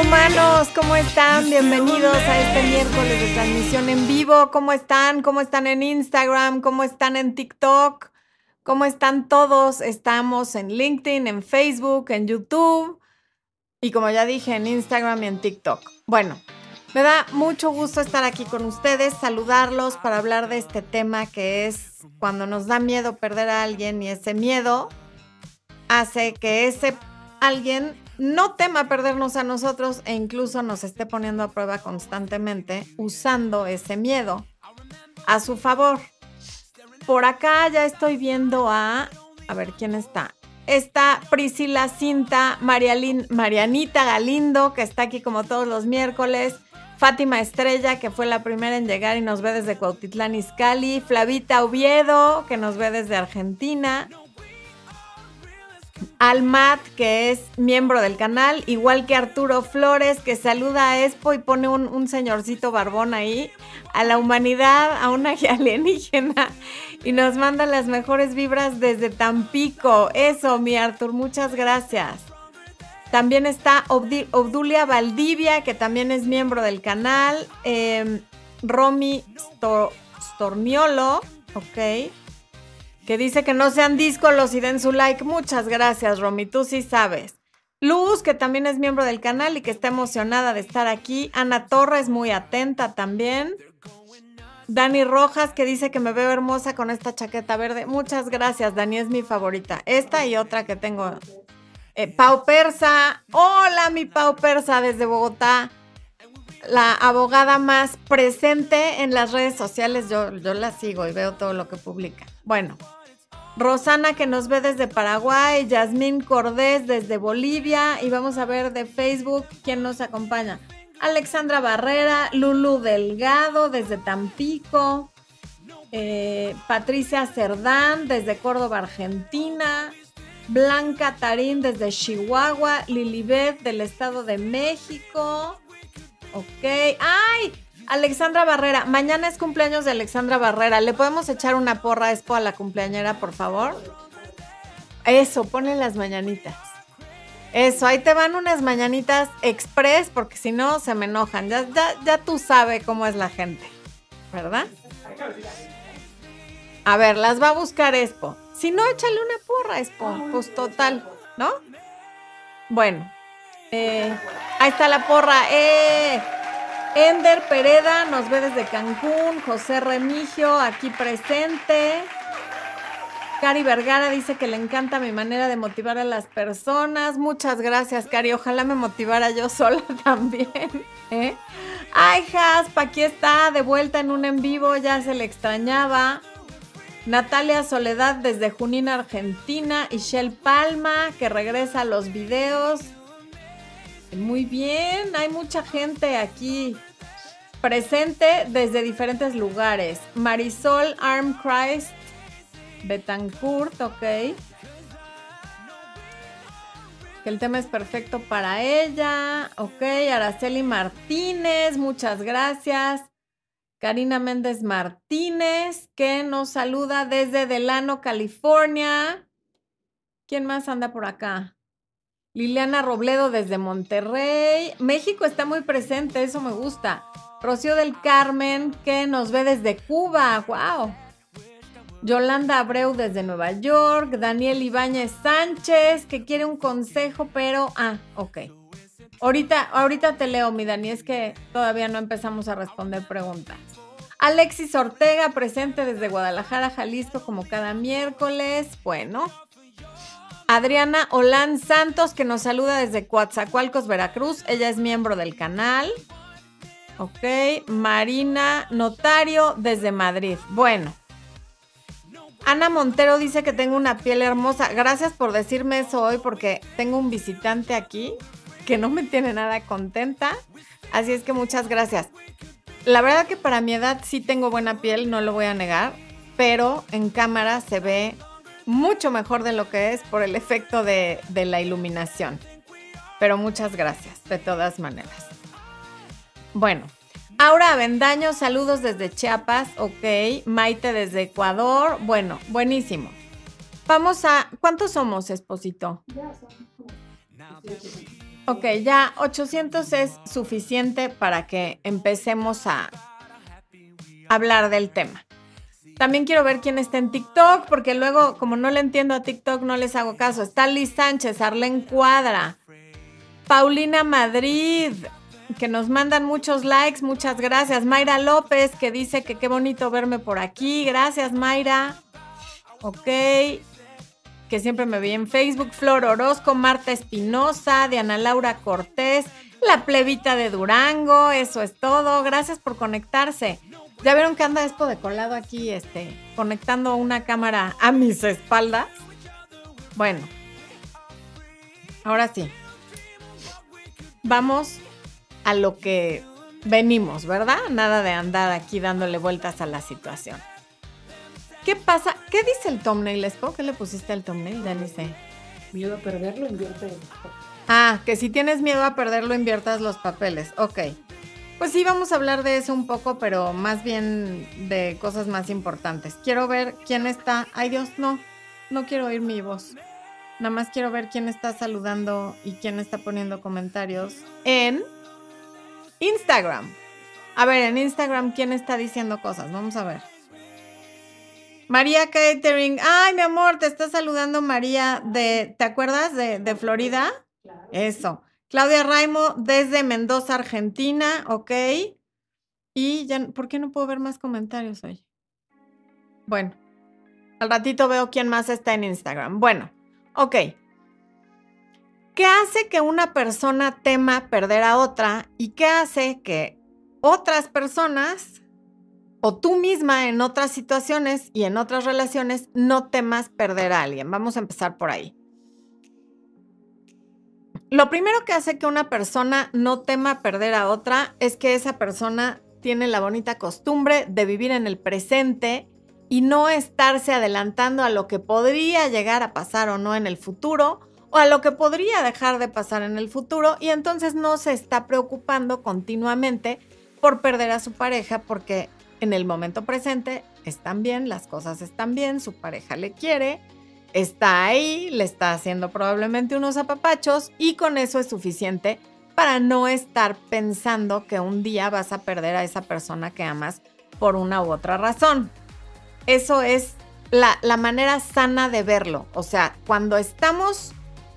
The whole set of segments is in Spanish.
Humanos, ¿cómo están? Bienvenidos a este miércoles de transmisión en vivo. ¿Cómo están? ¿Cómo están en Instagram? ¿Cómo están en TikTok? ¿Cómo están todos? Estamos en LinkedIn, en Facebook, en YouTube y como ya dije, en Instagram y en TikTok. Bueno, me da mucho gusto estar aquí con ustedes, saludarlos para hablar de este tema que es cuando nos da miedo perder a alguien y ese miedo hace que ese alguien no tema perdernos a nosotros e incluso nos esté poniendo a prueba constantemente usando ese miedo a su favor. Por acá ya estoy viendo a, a ver quién está. Está Priscila Cinta, Marianita Galindo, que está aquí como todos los miércoles. Fátima Estrella, que fue la primera en llegar y nos ve desde Cuautitlán Izcalli. Flavita Oviedo, que nos ve desde Argentina. Almat, que es miembro del canal, igual que Arturo Flores, que saluda a Expo y pone un, señorcito barbón ahí, a la humanidad, a una alienígena, y nos manda las mejores vibras desde Tampico. Eso, mi Artur, muchas gracias. También está Obdulia Valdivia, que también es miembro del canal. Em, Romy Storniolo, ok que dice que no sean díscolos y den su like. Muchas gracias, Romy, tú sí sabes. Luz, que también es miembro del canal y que está emocionada de estar aquí. Ana Torres, muy atenta también. Dani Rojas, que dice que me veo hermosa con esta chaqueta verde. Muchas gracias, Dani, es mi favorita. Esta y otra que tengo. Eh, Pau Persa. Hola, mi Pau Persa desde Bogotá. La abogada más presente en las redes sociales. Yo, yo la sigo y veo todo lo que publica. Bueno, Rosana que nos ve desde Paraguay, Yasmín Cordés desde Bolivia y vamos a ver de Facebook quién nos acompaña. Alexandra Barrera, Lulu Delgado desde Tampico, eh, Patricia Cerdán desde Córdoba, Argentina, Blanca Tarín desde Chihuahua, Lilibet del Estado de México. Ok. ¡Ay! Alexandra Barrera, mañana es cumpleaños de Alexandra Barrera. ¿Le podemos echar una porra expo a la cumpleañera, por favor? Eso, ponle las mañanitas. Eso, ahí te van unas mañanitas express, porque si no se me enojan. Ya, ya, ya tú sabes cómo es la gente, ¿verdad? A ver, las va a buscar Expo. Si no, échale una porra, Expo. Pues total, ¿no? Bueno, eh, ahí está la porra. ¡Eh! Ender Pereda nos ve desde Cancún. José Remigio aquí presente. Cari Vergara dice que le encanta mi manera de motivar a las personas. Muchas gracias, Cari. Ojalá me motivara yo sola también. ¿eh? Ay, Jaspa, aquí está, de vuelta en un en vivo, ya se le extrañaba. Natalia Soledad desde Junín, Argentina. Y Shell Palma, que regresa a los videos. Muy bien, hay mucha gente aquí presente desde diferentes lugares. Marisol Armchrist Betancourt, ok. Que el tema es perfecto para ella. Ok, Araceli Martínez, muchas gracias. Karina Méndez Martínez, que nos saluda desde Delano, California. ¿Quién más anda por acá? Liliana Robledo desde Monterrey. México está muy presente, eso me gusta. Rocío del Carmen, que nos ve desde Cuba. ¡Wow! Yolanda Abreu desde Nueva York. Daniel Ibáñez Sánchez, que quiere un consejo, pero. Ah, ok. Ahorita, ahorita te leo, mi Dani, es que todavía no empezamos a responder preguntas. Alexis Ortega, presente desde Guadalajara, Jalisco, como cada miércoles. Bueno. Adriana Olán Santos, que nos saluda desde Coatzacoalcos, Veracruz. Ella es miembro del canal. Ok, Marina Notario desde Madrid. Bueno. Ana Montero dice que tengo una piel hermosa. Gracias por decirme eso hoy porque tengo un visitante aquí que no me tiene nada contenta. Así es que muchas gracias. La verdad que para mi edad sí tengo buena piel, no lo voy a negar, pero en cámara se ve mucho mejor de lo que es por el efecto de, de la iluminación. Pero muchas gracias, de todas maneras. Bueno, Aura Avendaño, saludos desde Chiapas, ok. Maite desde Ecuador, bueno, buenísimo. Vamos a, ¿cuántos somos, Esposito? Ya Ok, ya 800 es suficiente para que empecemos a hablar del tema. También quiero ver quién está en TikTok, porque luego, como no le entiendo a TikTok, no les hago caso. Está Liz Sánchez, Arlen Cuadra, Paulina Madrid, que nos mandan muchos likes, muchas gracias. Mayra López, que dice que qué bonito verme por aquí. Gracias, Mayra. Ok. Que siempre me vi en Facebook. Flor Orozco, Marta Espinosa, Diana Laura Cortés, la plebita de Durango. Eso es todo. Gracias por conectarse. ¿Ya vieron que anda esto de colado aquí, este, conectando una cámara a mis espaldas? Bueno, ahora sí. Vamos a lo que venimos, ¿verdad? Nada de andar aquí dándole vueltas a la situación. ¿Qué pasa? ¿Qué dice el thumbnail, Espo? ¿Qué le pusiste al thumbnail? Ya ni sé. Miedo a perderlo, invierte. Ah, que si tienes miedo a perderlo, inviertas los papeles. Ok. Pues sí, vamos a hablar de eso un poco, pero más bien de cosas más importantes. Quiero ver quién está. Ay Dios, no, no quiero oír mi voz. Nada más quiero ver quién está saludando y quién está poniendo comentarios en Instagram. A ver, en Instagram, ¿quién está diciendo cosas? Vamos a ver. María Catering. Ay, mi amor, te está saludando María de, ¿te acuerdas de, de Florida? Eso. Claudia Raimo desde Mendoza, Argentina, ok. Y ya, ¿por qué no puedo ver más comentarios hoy? Bueno, al ratito veo quién más está en Instagram. Bueno, ok. ¿Qué hace que una persona tema perder a otra y qué hace que otras personas o tú misma en otras situaciones y en otras relaciones no temas perder a alguien? Vamos a empezar por ahí. Lo primero que hace que una persona no tema perder a otra es que esa persona tiene la bonita costumbre de vivir en el presente y no estarse adelantando a lo que podría llegar a pasar o no en el futuro o a lo que podría dejar de pasar en el futuro y entonces no se está preocupando continuamente por perder a su pareja porque en el momento presente están bien, las cosas están bien, su pareja le quiere está ahí, le está haciendo probablemente unos apapachos y con eso es suficiente para no estar pensando que un día vas a perder a esa persona que amas por una u otra razón. Eso es la, la manera sana de verlo. O sea, cuando estamos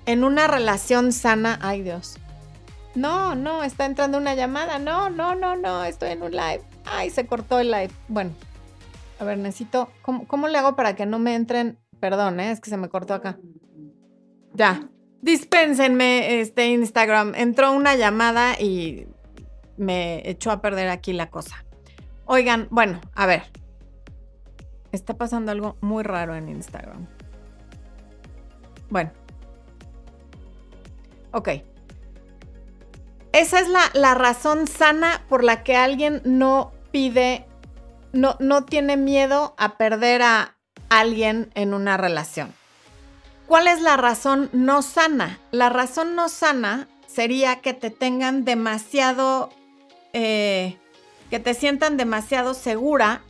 en una relación sana, ay Dios. No, no, está entrando una llamada. No, no, no, no, estoy en un live. Ay, se cortó el live. Bueno, a ver, necesito, ¿cómo, cómo le hago para que no me entren Perdón, ¿eh? es que se me cortó acá. Ya. Dispénsenme este Instagram. Entró una llamada y me echó a perder aquí la cosa. Oigan, bueno, a ver. Está pasando algo muy raro en Instagram. Bueno. Ok. Esa es la, la razón sana por la que alguien no pide, no, no tiene miedo a perder a, alguien en una relación. ¿Cuál es la razón no sana? La razón no sana sería que te tengan demasiado, eh, que te sientan demasiado segura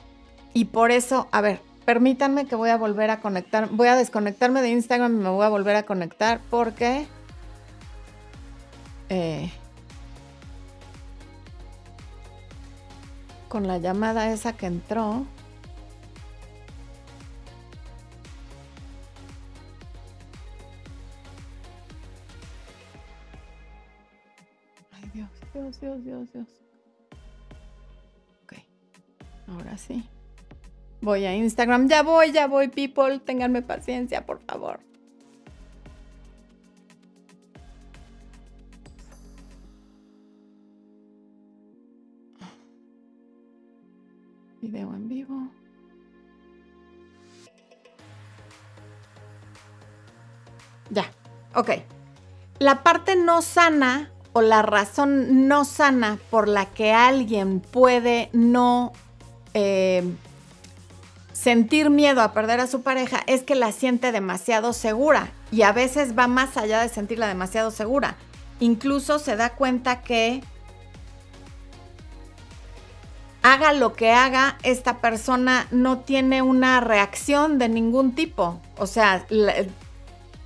y por eso, a ver, permítanme que voy a volver a conectar, voy a desconectarme de Instagram y me voy a volver a conectar porque... Eh, con la llamada esa que entró. Dios, Dios, Dios, Dios. Ok, ahora sí. Voy a Instagram. Ya voy, ya voy, people. Ténganme paciencia, por favor. Video en vivo. Ya, ok. La parte no sana o la razón no sana por la que alguien puede no eh, sentir miedo a perder a su pareja es que la siente demasiado segura y a veces va más allá de sentirla demasiado segura. Incluso se da cuenta que haga lo que haga, esta persona no tiene una reacción de ningún tipo. O sea,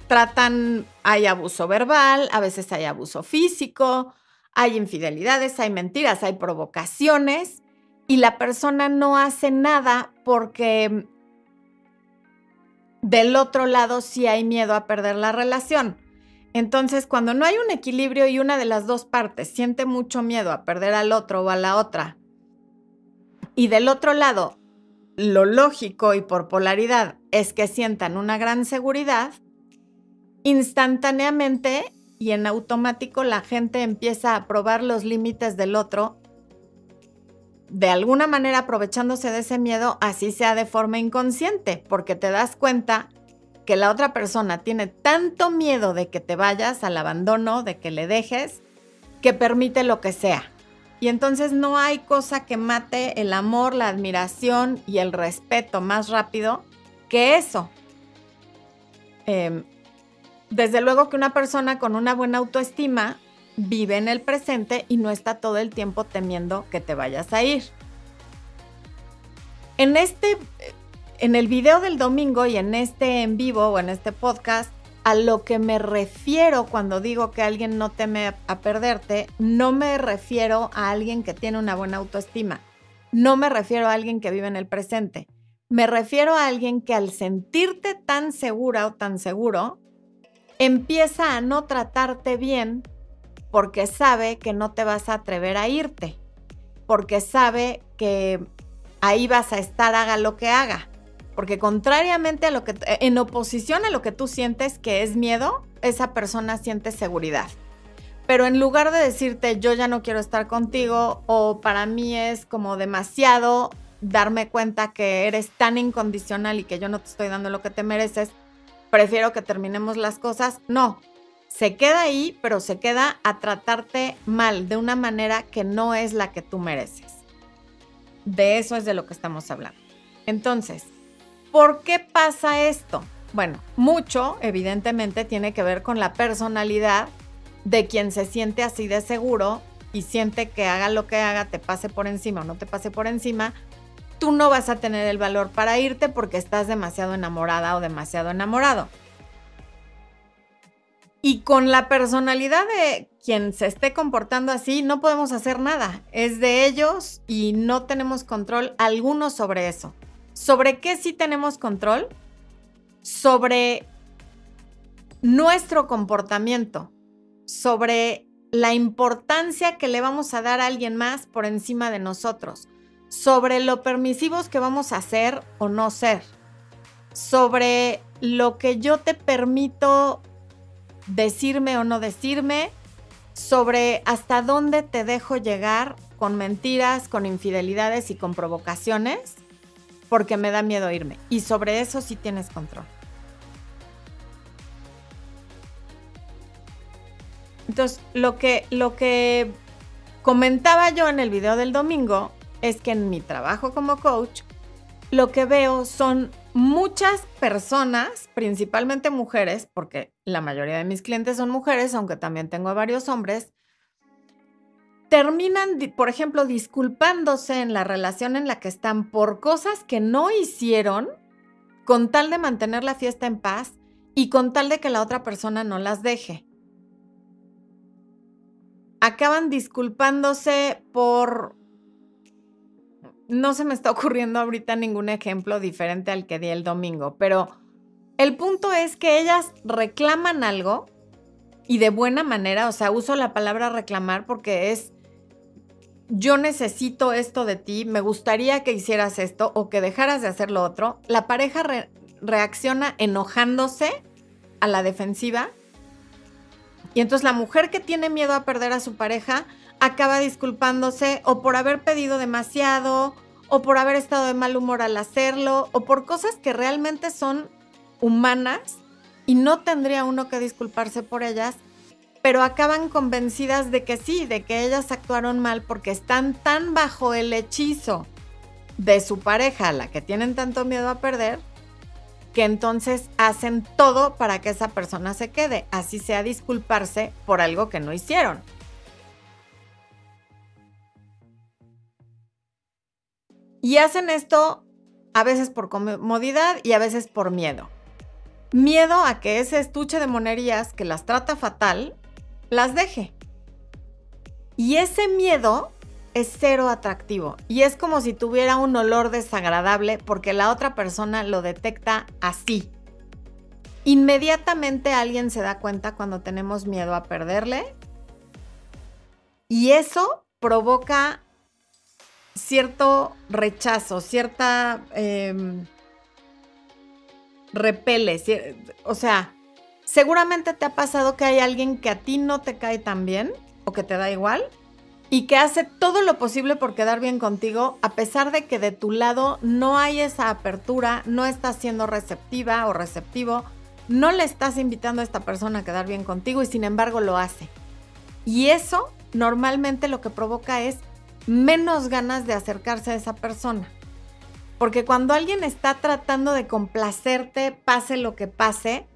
tratan hay abuso verbal, a veces hay abuso físico, hay infidelidades, hay mentiras, hay provocaciones y la persona no hace nada porque del otro lado sí hay miedo a perder la relación. Entonces, cuando no hay un equilibrio y una de las dos partes siente mucho miedo a perder al otro o a la otra, y del otro lado, lo lógico y por polaridad es que sientan una gran seguridad, instantáneamente y en automático la gente empieza a probar los límites del otro, de alguna manera aprovechándose de ese miedo, así sea de forma inconsciente, porque te das cuenta que la otra persona tiene tanto miedo de que te vayas al abandono, de que le dejes, que permite lo que sea. Y entonces no hay cosa que mate el amor, la admiración y el respeto más rápido que eso. Em, desde luego que una persona con una buena autoestima vive en el presente y no está todo el tiempo temiendo que te vayas a ir. En este, en el video del domingo y en este en vivo o en este podcast, a lo que me refiero cuando digo que alguien no teme a perderte, no me refiero a alguien que tiene una buena autoestima. No me refiero a alguien que vive en el presente. Me refiero a alguien que al sentirte tan segura o tan seguro, empieza a no tratarte bien porque sabe que no te vas a atrever a irte, porque sabe que ahí vas a estar haga lo que haga. Porque contrariamente a lo que, en oposición a lo que tú sientes que es miedo, esa persona siente seguridad. Pero en lugar de decirte yo ya no quiero estar contigo o para mí es como demasiado darme cuenta que eres tan incondicional y que yo no te estoy dando lo que te mereces, prefiero que terminemos las cosas. No, se queda ahí, pero se queda a tratarte mal de una manera que no es la que tú mereces. De eso es de lo que estamos hablando. Entonces, ¿por qué pasa esto? Bueno, mucho, evidentemente, tiene que ver con la personalidad de quien se siente así de seguro y siente que haga lo que haga, te pase por encima o no te pase por encima, tú no vas a tener el valor para irte porque estás demasiado enamorada o demasiado enamorado. Y con la personalidad de quien se esté comportando así, no podemos hacer nada. Es de ellos y no tenemos control alguno sobre eso. ¿Sobre qué sí tenemos control? Sobre nuestro comportamiento, sobre la importancia que le vamos a dar a alguien más por encima de nosotros, sobre lo permisivos que vamos a ser o no ser, sobre lo que yo te permito decirme o no decirme, sobre hasta dónde te dejo llegar con mentiras, con infidelidades y con provocaciones, porque me da miedo irme. Y sobre eso sí tienes control. Entonces, lo que, lo que comentaba yo en el video del domingo es que en mi trabajo como coach, lo que veo son muchas personas, principalmente mujeres, porque la mayoría de mis clientes son mujeres, aunque también tengo varios hombres, terminan, por ejemplo, disculpándose en la relación en la que están por cosas que no hicieron con tal de mantener la fiesta en paz y con tal de que la otra persona no las deje. Acaban disculpándose por no se me está ocurriendo ahorita ningún ejemplo diferente al que di el domingo, pero el punto es que ellas reclaman algo y de buena manera, o sea, uso la palabra reclamar porque es yo necesito esto de ti, me gustaría que hicieras esto o que dejaras de hacer lo otro. La pareja reacciona enojándose a la defensiva y entonces la mujer que tiene miedo a perder a su pareja acaba disculpándose o por haber pedido demasiado o por haber estado de mal humor al hacerlo o por cosas que realmente son humanas y no tendría uno que disculparse por ellas, pero acaban convencidas de que sí, de que ellas actuaron mal porque están tan bajo el hechizo de su pareja, la que tienen tanto miedo a perder, que entonces hacen todo para que esa persona se quede, así sea disculparse por algo que no hicieron. Y hacen esto a veces por comodidad y a veces por miedo. miedo a que ese estuche de monerías que las trata fatal, las deje. Y ese miedo es cero atractivo y es como si tuviera un olor desagradable porque la otra persona lo detecta así. Inmediatamente alguien se da cuenta cuando tenemos miedo a perderle y eso provoca cierto rechazo, cierta... Em, repele, o sea, seguramente te ha pasado que hay alguien que a ti no te cae tan bien o que te da igual y que hace todo lo posible por quedar bien contigo, a pesar de que de tu lado no hay esa apertura, no estás siendo receptiva o receptivo, no le estás invitando a esta persona a quedar bien contigo y sin embargo lo hace. Y eso normalmente lo que provoca es menos ganas de acercarse a esa persona. Porque cuando alguien está tratando de complacerte, pase lo que pase,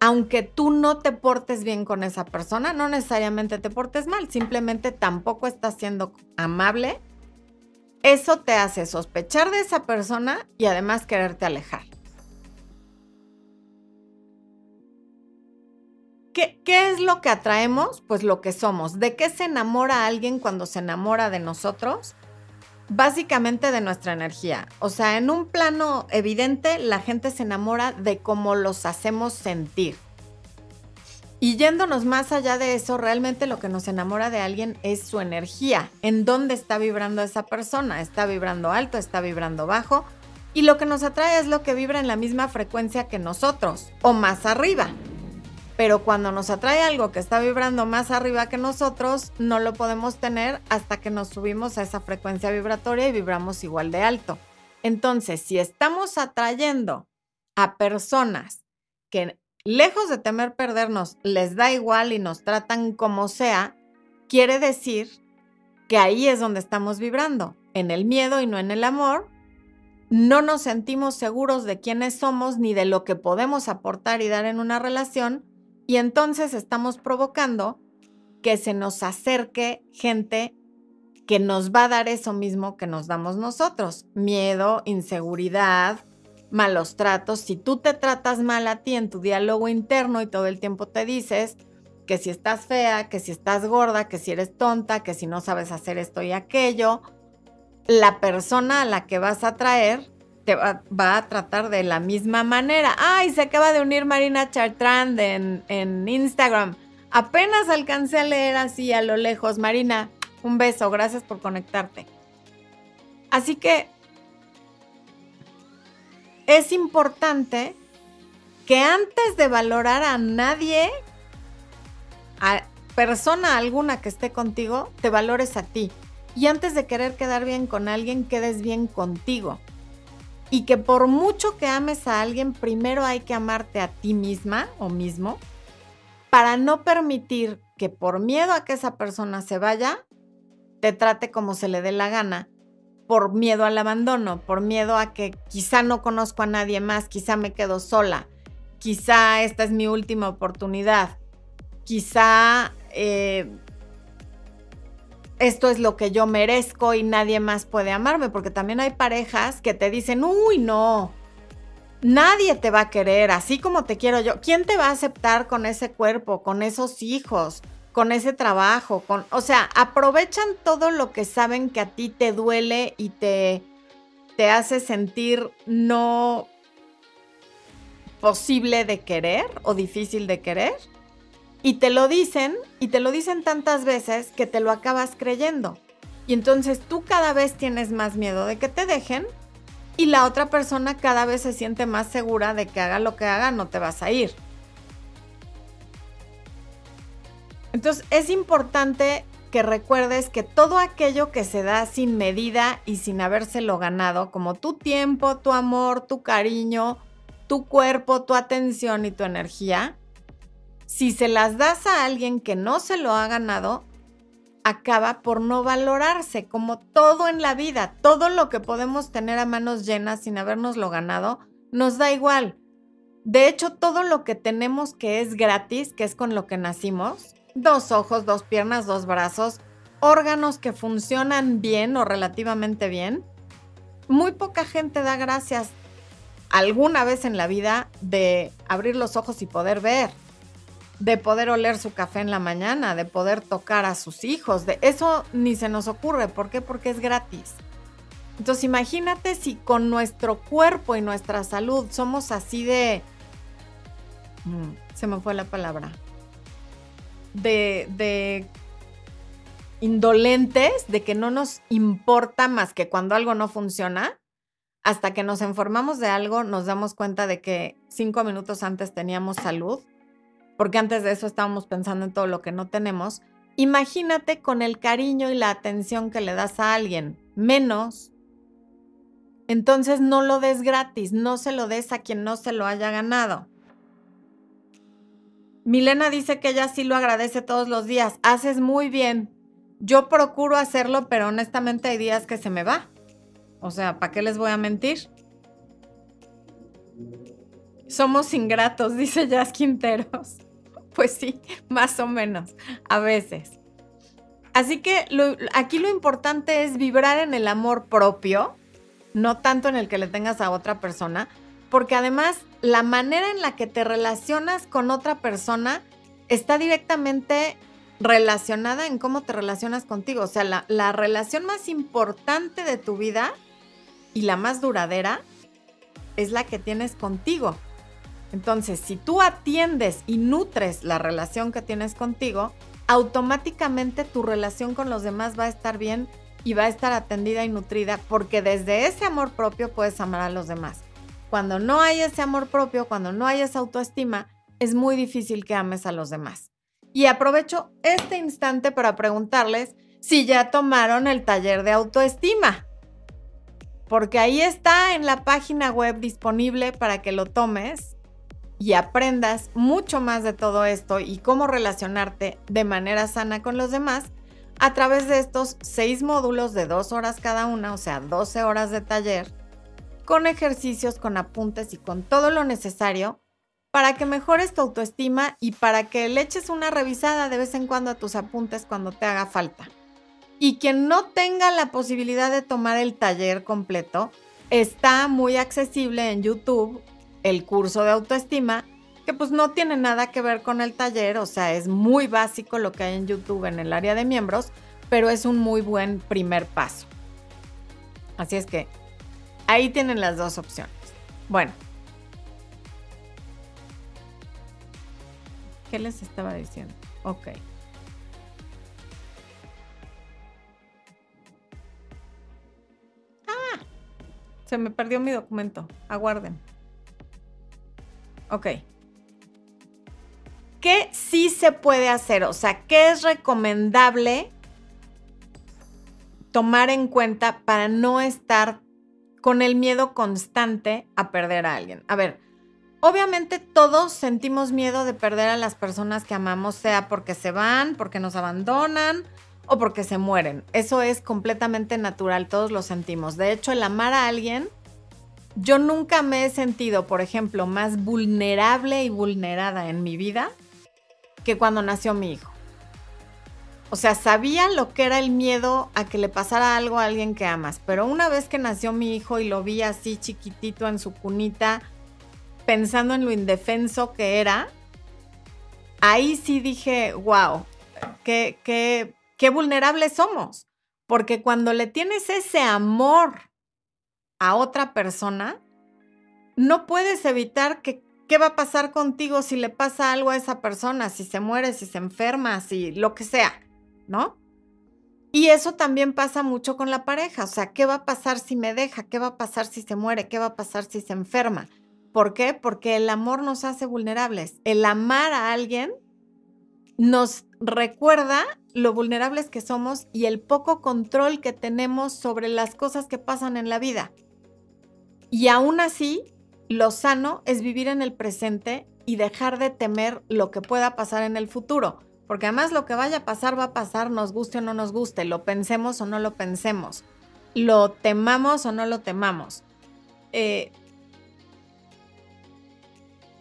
aunque tú no te portes bien con esa persona, no necesariamente te portes mal, simplemente tampoco estás siendo amable, eso te hace sospechar de esa persona y además quererte alejar. ¿Qué, ¿Qué, es lo que atraemos? Pues lo que somos. ¿De qué se enamora alguien cuando se enamora de nosotros? Básicamente de nuestra energía. O sea, en un plano evidente, la gente se enamora de cómo los hacemos sentir. Y yéndonos más allá de eso, realmente lo que nos enamora de alguien es su energía, en dónde está vibrando esa persona. Está vibrando alto, está vibrando bajo. Y lo que nos atrae es lo que vibra en la misma frecuencia que nosotros, o más arriba pero cuando nos atrae algo que está vibrando más arriba que nosotros, no lo podemos tener hasta que nos subimos a esa frecuencia vibratoria y vibramos igual de alto. Entonces, si estamos atrayendo a personas que lejos de temer perdernos, les da igual y nos tratan como sea, quiere decir que ahí es donde estamos vibrando, en el miedo y no en el amor. No nos sentimos seguros de quiénes somos ni de lo que podemos aportar y dar en una relación y entonces estamos provocando que se nos acerque gente que nos va a dar eso mismo que nos damos nosotros. Miedo, inseguridad, malos tratos. Si tú te tratas mal a ti en tu diálogo interno y todo el tiempo te dices que si estás fea, que si estás gorda, que si eres tonta, que si no sabes hacer esto y aquello, la persona a la que vas a traer te va, a tratar de la misma manera. Ay, se acaba de unir Marina Chartrand en, en Instagram. Apenas alcancé a leer así a lo lejos. Marina, un beso, gracias por conectarte. Así que es importante que antes de valorar a nadie, a persona alguna que esté contigo, te valores a ti. Y antes de querer quedar bien con alguien, quedes bien contigo y que por mucho que ames a alguien, primero hay que amarte a ti misma o mismo para no permitir que por miedo a que esa persona se vaya, te trate como se le dé la gana, por miedo al abandono, por miedo a que quizá no conozco a nadie más, quizá me quedo sola, quizá esta es mi última oportunidad, quizá eh, esto es lo que yo merezco y nadie más puede amarme, porque también hay parejas que te dicen, uy, no, nadie te va a querer así como te quiero yo. ¿Quién te va a aceptar con ese cuerpo, con esos hijos, con ese trabajo? O sea, aprovechan todo lo que saben que a ti te duele y te, te hace sentir no posible de querer o difícil de querer y te lo dicen, y te lo dicen tantas veces que te lo acabas creyendo. Y entonces tú cada vez tienes más miedo de que te dejen y la otra persona cada vez se siente más segura de que haga lo que haga, no te vas a ir. Entonces es importante que recuerdes que todo aquello que se da sin medida y sin habérselo ganado, como tu tiempo, tu amor, tu cariño, tu cuerpo, tu atención y tu energía, si se las das a alguien que no se lo ha ganado, acaba por no valorarse, como todo en la vida, todo lo que podemos tener a manos llenas sin habernoslo ganado, nos da igual. De hecho, todo lo que tenemos que es gratis, que es con lo que nacimos, dos ojos, dos piernas, dos brazos, órganos que funcionan bien o relativamente bien, muy poca gente da gracias alguna vez en la vida de abrir los ojos y poder ver, de poder oler su café en la mañana, de poder tocar a sus hijos, de eso ni se nos ocurre, ¿por qué? Porque es gratis. Entonces imagínate si con nuestro cuerpo y nuestra salud somos así de... Mm, se me fue la palabra. De, de indolentes, de que no nos importa más que cuando algo no funciona, hasta que nos informamos de algo, nos damos cuenta de que cinco minutos antes teníamos salud, porque antes de eso estábamos pensando en todo lo que no tenemos. Imagínate con el cariño y la atención que le das a alguien, menos entonces no lo des gratis, no se lo des a quien no se lo haya ganado. Milena dice que ella sí lo agradece todos los días. Haces muy bien. Yo procuro hacerlo, pero honestamente hay días que se me va. O sea, ¿para qué les voy a mentir? Somos ingratos, dice Jazz Quinteros. Pues sí, más o menos, a veces. Así que aquí lo importante es vibrar en el amor propio no tanto en el que le tengas a otra persona, porque además la manera en la que te relacionas con otra persona está directamente relacionada en cómo te relacionas contigo. O sea, la, la relación más importante de tu vida y la más duradera es la que tienes contigo. Entonces, si tú atiendes y nutres la relación que tienes contigo, automáticamente tu relación con los demás va a estar bien y va a estar atendida y nutrida porque desde ese amor propio puedes amar a los demás. Cuando no hay ese amor propio, cuando no hay esa autoestima, es muy difícil que ames a los demás. Y aprovecho este instante para preguntarles si ya tomaron el taller de autoestima. Porque ahí está en la página web disponible para que lo tomes y aprendas mucho más de todo esto y cómo relacionarte de manera sana con los demás a través de estos seis módulos de dos horas cada una, o sea, 12 horas de taller, con ejercicios, con apuntes y con todo lo necesario para que mejores tu autoestima y para que le eches una revisada de vez en cuando a tus apuntes cuando te haga falta. Y quien no tenga la posibilidad de tomar el taller completo, está muy accesible en YouTube el curso de autoestima que pues no tiene nada que ver con el taller, o sea, es muy básico lo que hay en YouTube en el área de miembros, pero es un muy buen primer paso. Así es que ahí tienen las dos opciones. Bueno. ¿Qué les estaba diciendo? Ok. Ah, se me perdió mi documento. Aguarden. Ok. ¿qué sí se puede hacer? O sea, ¿qué es recomendable tomar en cuenta para no estar con el miedo constante a perder a alguien? A ver, obviamente todos sentimos miedo de perder a las personas que amamos, sea porque se van, porque nos abandonan o porque se mueren. Eso es completamente natural, todos lo sentimos. De hecho, el amar a alguien, yo nunca me he sentido, por ejemplo, más vulnerable y vulnerada en mi vida que cuando nació mi hijo. O sea, sabía lo que era el miedo a que le pasara algo a alguien que amas, pero una vez que nació mi hijo y lo vi así chiquitito en su cunita, pensando en lo indefenso que era, ahí sí dije, wow, qué, qué, qué vulnerables somos. Porque cuando le tienes ese amor a otra persona, no puedes evitar que ¿Qué va a pasar contigo si le pasa algo a esa persona? Si se muere, si se enferma, si lo que sea, ¿no? Y eso también pasa mucho con la pareja. O sea, ¿qué va a pasar si me deja? ¿Qué va a pasar si se muere? ¿Qué va a pasar si se enferma? ¿Por qué? Porque el amor nos hace vulnerables. El amar a alguien nos recuerda lo vulnerables que somos y el poco control que tenemos sobre las cosas que pasan en la vida. Y aún así, lo sano es vivir en el presente y dejar de temer lo que pueda pasar en el futuro. Porque además lo que vaya a pasar va a pasar, nos guste o no nos guste, lo pensemos o no lo pensemos, lo temamos o no lo temamos. Eh,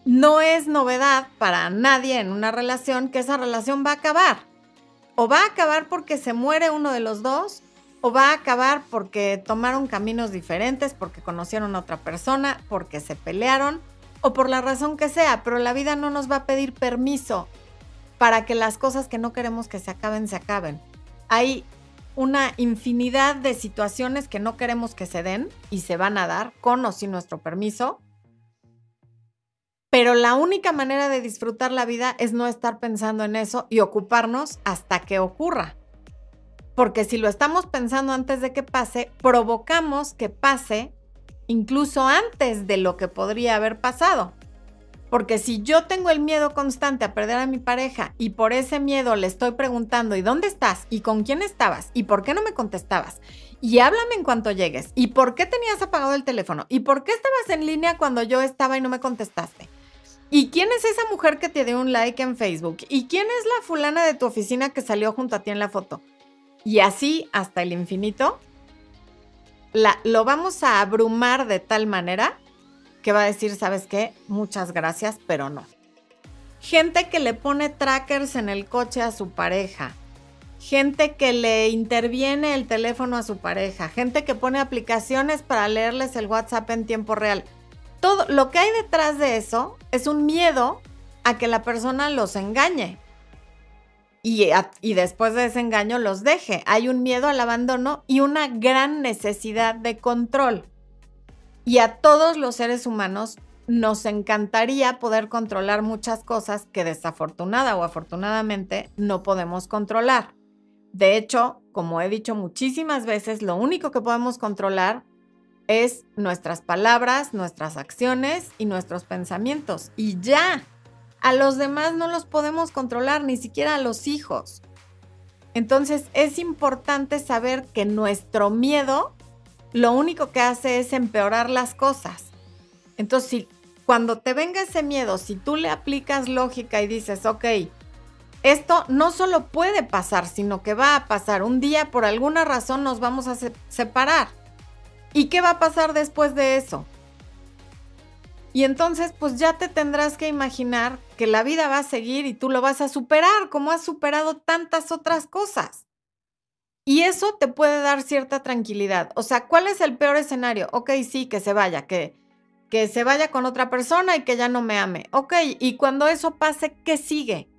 no es novedad para nadie en una relación que esa relación va a acabar. O va a acabar porque se muere uno de los dos, o va a acabar porque tomaron caminos diferentes, porque conocieron a otra persona, porque se pelearon o por la razón que sea, pero la vida no nos va a pedir permiso para que las cosas que no queremos que se acaben, se acaben. Hay una infinidad de situaciones que no queremos que se den y se van a dar con o sin nuestro permiso. Pero la única manera de disfrutar la vida es no estar pensando en eso y ocuparnos hasta que ocurra. Porque si lo estamos pensando antes de que pase, provocamos que pase incluso antes de lo que podría haber pasado. Porque si yo tengo el miedo constante a perder a mi pareja y por ese miedo le estoy preguntando, ¿y dónde estás? ¿Y con quién estabas? ¿Y por qué no me contestabas? Y háblame en cuanto llegues. ¿Y por qué tenías apagado el teléfono? ¿Y por qué estabas en línea cuando yo estaba y no me contestaste? ¿Y quién es esa mujer que te dio un like en Facebook? ¿Y quién es la fulana de tu oficina que salió junto a ti en la foto? Y así hasta el infinito, lo vamos a abrumar de tal manera que va a decir, ¿sabes qué? Muchas gracias, pero no. Gente que le pone trackers en el coche a su pareja. Gente que le interviene el teléfono a su pareja. Gente que pone aplicaciones para leerles el WhatsApp en tiempo real. Todo lo que hay detrás de eso es un miedo a que la persona los engañe. Y, después de ese engaño los deje. Hay un miedo al abandono y una gran necesidad de control. Y a todos los seres humanos nos encantaría poder controlar muchas cosas que desafortunada o afortunadamente no podemos controlar. De hecho, como he dicho muchísimas veces, lo único que podemos controlar es nuestras palabras, nuestras acciones y nuestros pensamientos. Y ya, a los demás no los podemos controlar, ni siquiera a los hijos. Entonces es importante saber que nuestro miedo lo único que hace es empeorar las cosas. Entonces, si cuando te venga ese miedo, si tú le aplicas lógica y dices, ok, esto no solo puede pasar, sino que va a pasar. Un día, por alguna razón, nos vamos a separar. ¿Y qué va a pasar después de eso? Y entonces, pues ya te tendrás que imaginar que la vida va a seguir y tú lo vas a superar, como has superado tantas otras cosas. Y eso te puede dar cierta tranquilidad. O sea, ¿cuál es el peor escenario? Ok, sí, que se vaya, que, que se vaya con otra persona y que ya no me ame. Ok, y cuando eso pase, ¿qué sigue?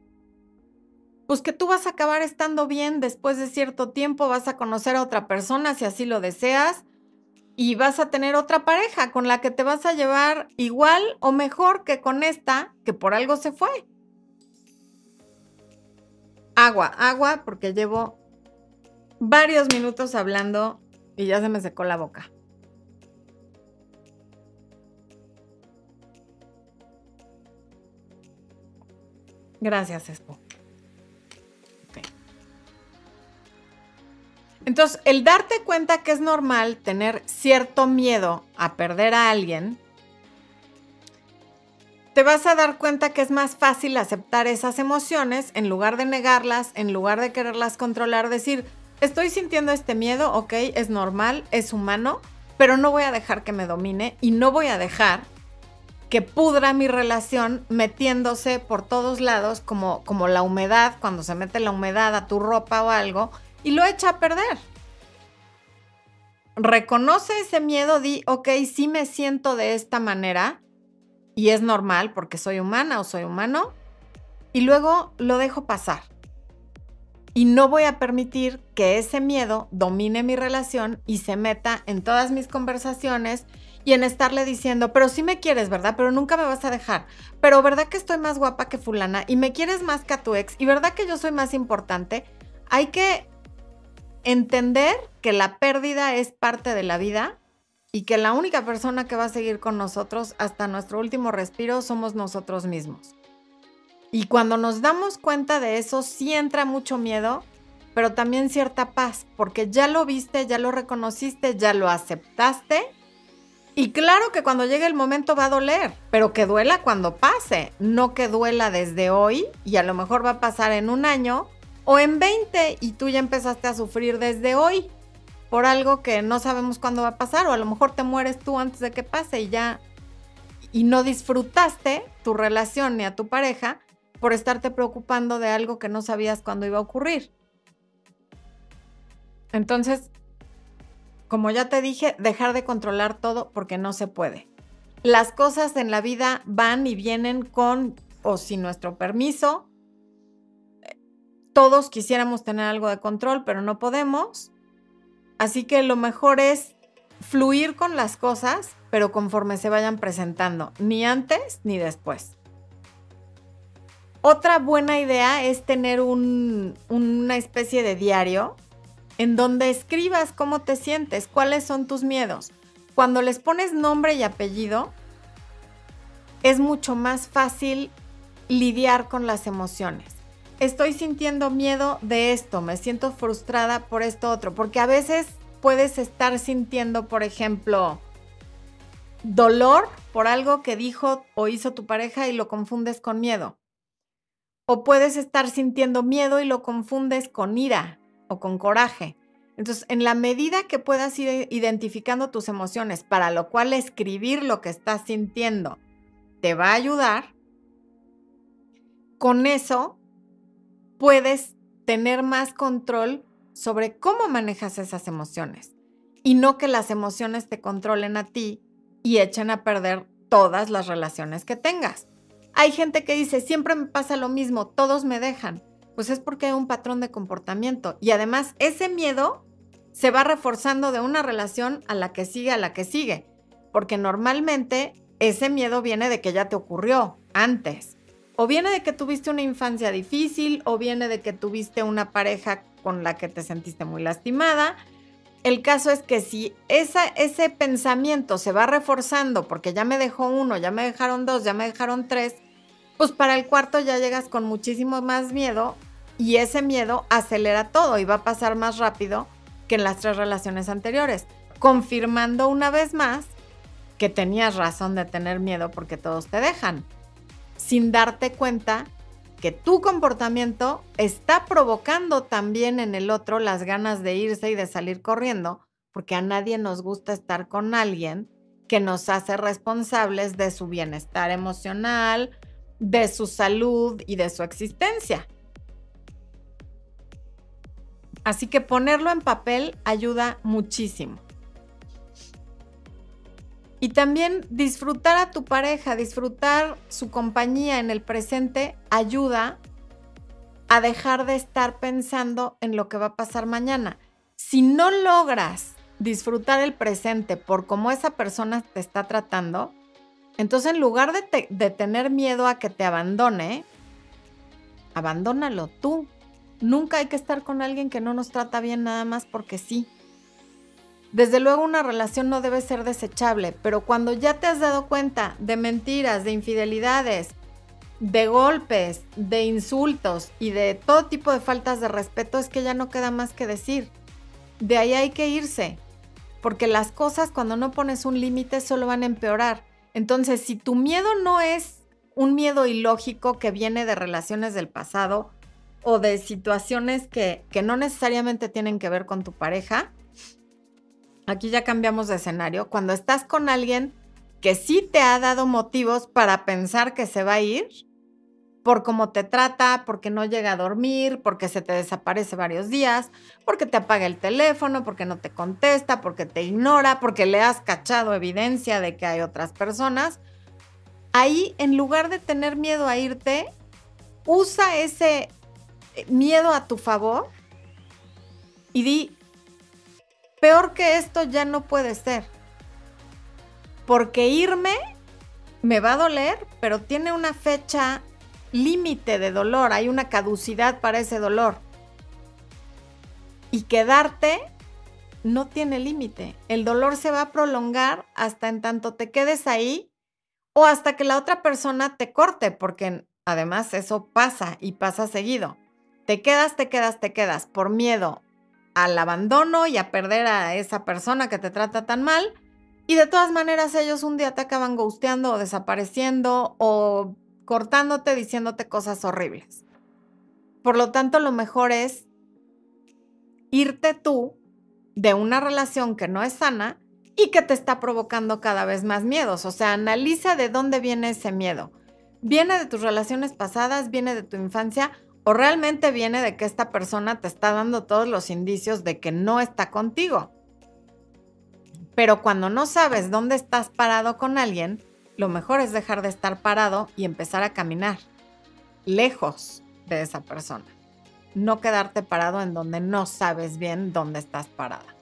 Pues que tú vas a acabar estando bien después de cierto tiempo, vas a conocer a otra persona si así lo deseas y vas a tener otra pareja con la que te vas a llevar igual o mejor que con esta que por algo se fue. Agua, agua, porque llevo varios minutos hablando y ya se me secó la boca. Gracias, Expo. Entonces, el darte cuenta que es normal tener cierto miedo a perder a alguien, te vas a dar cuenta que es más fácil aceptar esas emociones en lugar de negarlas, en lugar de quererlas controlar, decir, estoy sintiendo este miedo, ok, es normal, es humano, pero no voy a dejar que me domine y no voy a dejar que pudra mi relación metiéndose por todos lados como, como la humedad, cuando se mete la humedad a tu ropa o algo, y lo echa a perder. Reconoce ese miedo, di, ok, sí me siento de esta manera y es normal porque soy humana o soy humano, y luego lo dejo pasar y no voy a permitir que ese miedo domine mi relación y se meta en todas mis conversaciones y en estarle diciendo, pero sí me quieres, ¿verdad? Pero nunca me vas a dejar. Pero ¿verdad que estoy más guapa que fulana? Y me quieres más que a tu ex. ¿Y verdad que yo soy más importante? Hay que entender que la pérdida es parte de la vida y que la única persona que va a seguir con nosotros hasta nuestro último respiro somos nosotros mismos. Y cuando nos damos cuenta de eso, sí entra mucho miedo, pero también cierta paz, porque ya lo viste, ya lo reconociste, ya lo aceptaste. Y claro que cuando llegue el momento va a doler, pero que duela cuando pase, no que duela desde hoy y a lo mejor va a pasar en un año o en 20 y tú ya empezaste a sufrir desde hoy por algo que no sabemos cuándo va a pasar o a lo mejor te mueres tú antes de que pase y ya y no disfrutaste tu relación ni a tu pareja por estarte preocupando de algo que no sabías cuándo iba a ocurrir. Entonces, como ya te dije, dejar de controlar todo porque no se puede. Las cosas en la vida van y vienen con o sin nuestro permiso. Todos quisiéramos tener algo de control, pero no podemos. Así que lo mejor es fluir con las cosas, pero conforme se vayan presentando, ni antes ni después. Otra buena idea es tener una especie de diario en donde escribas cómo te sientes, cuáles son tus miedos. Cuando les pones nombre y apellido, es mucho más fácil lidiar con las emociones. Estoy sintiendo miedo de esto, me siento frustrada por esto otro, porque a veces puedes estar sintiendo, por ejemplo, dolor por algo que dijo o hizo tu pareja y lo confundes con miedo. O puedes estar sintiendo miedo y lo confundes con ira o con coraje. Entonces, en la medida que puedas ir identificando tus emociones, para lo cual escribir lo que estás sintiendo te va a ayudar, con eso puedes tener más control sobre cómo manejas esas emociones y no que las emociones te controlen a ti y echen a perder todas las relaciones que tengas. Hay gente que dice, siempre me pasa lo mismo, todos me dejan. Pues es porque hay un patrón de comportamiento y además ese miedo se va reforzando de una relación a la que sigue, a la que sigue, porque normalmente ese miedo viene de que ya te ocurrió antes. O viene de que tuviste una infancia difícil, o viene de que tuviste una pareja con la que te sentiste muy lastimada. El caso es que si ese pensamiento se va reforzando porque ya me dejó uno, ya me dejaron dos, ya me dejaron tres, pues para el cuarto ya llegas con muchísimo más miedo y ese miedo acelera todo y va a pasar más rápido que en las tres relaciones anteriores, confirmando una vez más que tenías razón de tener miedo porque todos te dejan, sin darte cuenta que tu comportamiento está provocando también en el otro las ganas de irse y de salir corriendo, porque a nadie nos gusta estar con alguien que nos hace responsables de su bienestar emocional, de su salud y de su existencia. Así que ponerlo en papel ayuda muchísimo. Y también disfrutar a tu pareja, disfrutar su compañía en el presente ayuda a dejar de estar pensando en lo que va a pasar mañana. Si no logras disfrutar el presente por cómo esa persona te está tratando, entonces en lugar de, tener miedo a que te abandone, abandónalo tú. Nunca hay que estar con alguien que no nos trata bien nada más porque sí. Desde luego una relación no debe ser desechable, pero cuando ya te has dado cuenta de mentiras, de infidelidades, de golpes, de insultos y de todo tipo de faltas de respeto, es que ya no queda más que decir. De ahí hay que irse, porque las cosas cuando no pones un límite solo van a empeorar. Entonces, si tu miedo no es un miedo ilógico que viene de relaciones del pasado o de situaciones que, que no necesariamente tienen que ver con tu pareja, aquí ya cambiamos de escenario, cuando estás con alguien que sí te ha dado motivos para pensar que se va a ir, por cómo te trata, porque no llega a dormir, porque se te desaparece varios días, porque te apaga el teléfono, porque no te contesta, porque te ignora, porque le has cachado evidencia de que hay otras personas. Ahí, en lugar de tener miedo a irte, usa ese miedo a tu favor y di, Peor que esto ya no puede ser. Porque irme me va a doler, pero tiene una fecha límite de dolor, hay una caducidad para ese dolor. Y quedarte no tiene límite. El dolor se va a prolongar hasta en tanto te quedes ahí o hasta que la otra persona te corte, porque además eso pasa y pasa seguido. Te quedas, te quedas, te quedas por miedo al abandono y a perder a esa persona que te trata tan mal. Y de todas maneras ellos un día te acaban gusteando o desapareciendo o cortándote, diciéndote cosas horribles. Por lo tanto, lo mejor es irte tú de una relación que no es sana y que te está provocando cada vez más miedos. O sea, analiza de dónde viene ese miedo. ¿Viene de tus relaciones pasadas? ¿Viene de tu infancia? O realmente viene de que esta persona te está dando todos los indicios de que no está contigo. Pero cuando no sabes dónde estás parado con alguien, lo mejor es dejar de estar parado y empezar a caminar lejos de esa persona. No quedarte parado en donde no sabes bien dónde estás parada.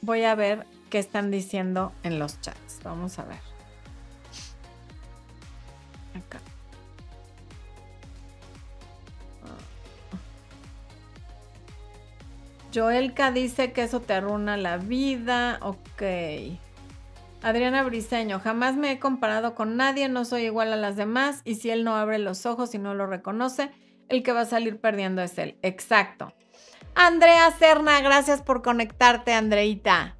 Voy a ver qué están diciendo en los chats. Vamos a ver. Acá. Joelka dice que eso te arruina la vida. Ok. Adriana Briseño, jamás me he comparado con nadie, no soy igual a las demás y si él no abre los ojos y no lo reconoce, el que va a salir perdiendo es él. Exacto. Andrea Serna, gracias por conectarte, Andreita.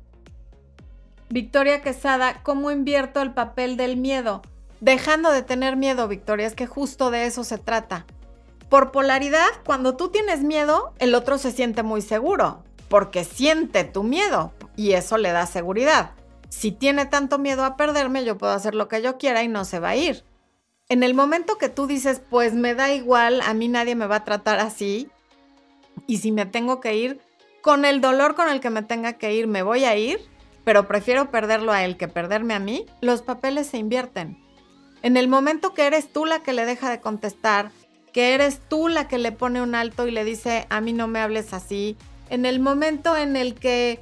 Victoria Quesada, ¿cómo invierto el papel del miedo? Dejando de tener miedo, Victoria, es que justo de eso se trata. Por polaridad, cuando tú tienes miedo, el otro se siente muy seguro, porque siente tu miedo y eso le da seguridad. Si tiene tanto miedo a perderme, yo puedo hacer lo que yo quiera y no se va a ir. En el momento que tú dices, pues me da igual, a mí nadie me va a tratar así, y si me tengo que ir, con el dolor con el que me tenga que ir, me voy a ir, pero prefiero perderlo a él que perderme a mí, los papeles se invierten. En el momento que eres tú la que le deja de contestar, que eres tú la que le pone un alto y le dice, a mí no me hables así. En el momento en el que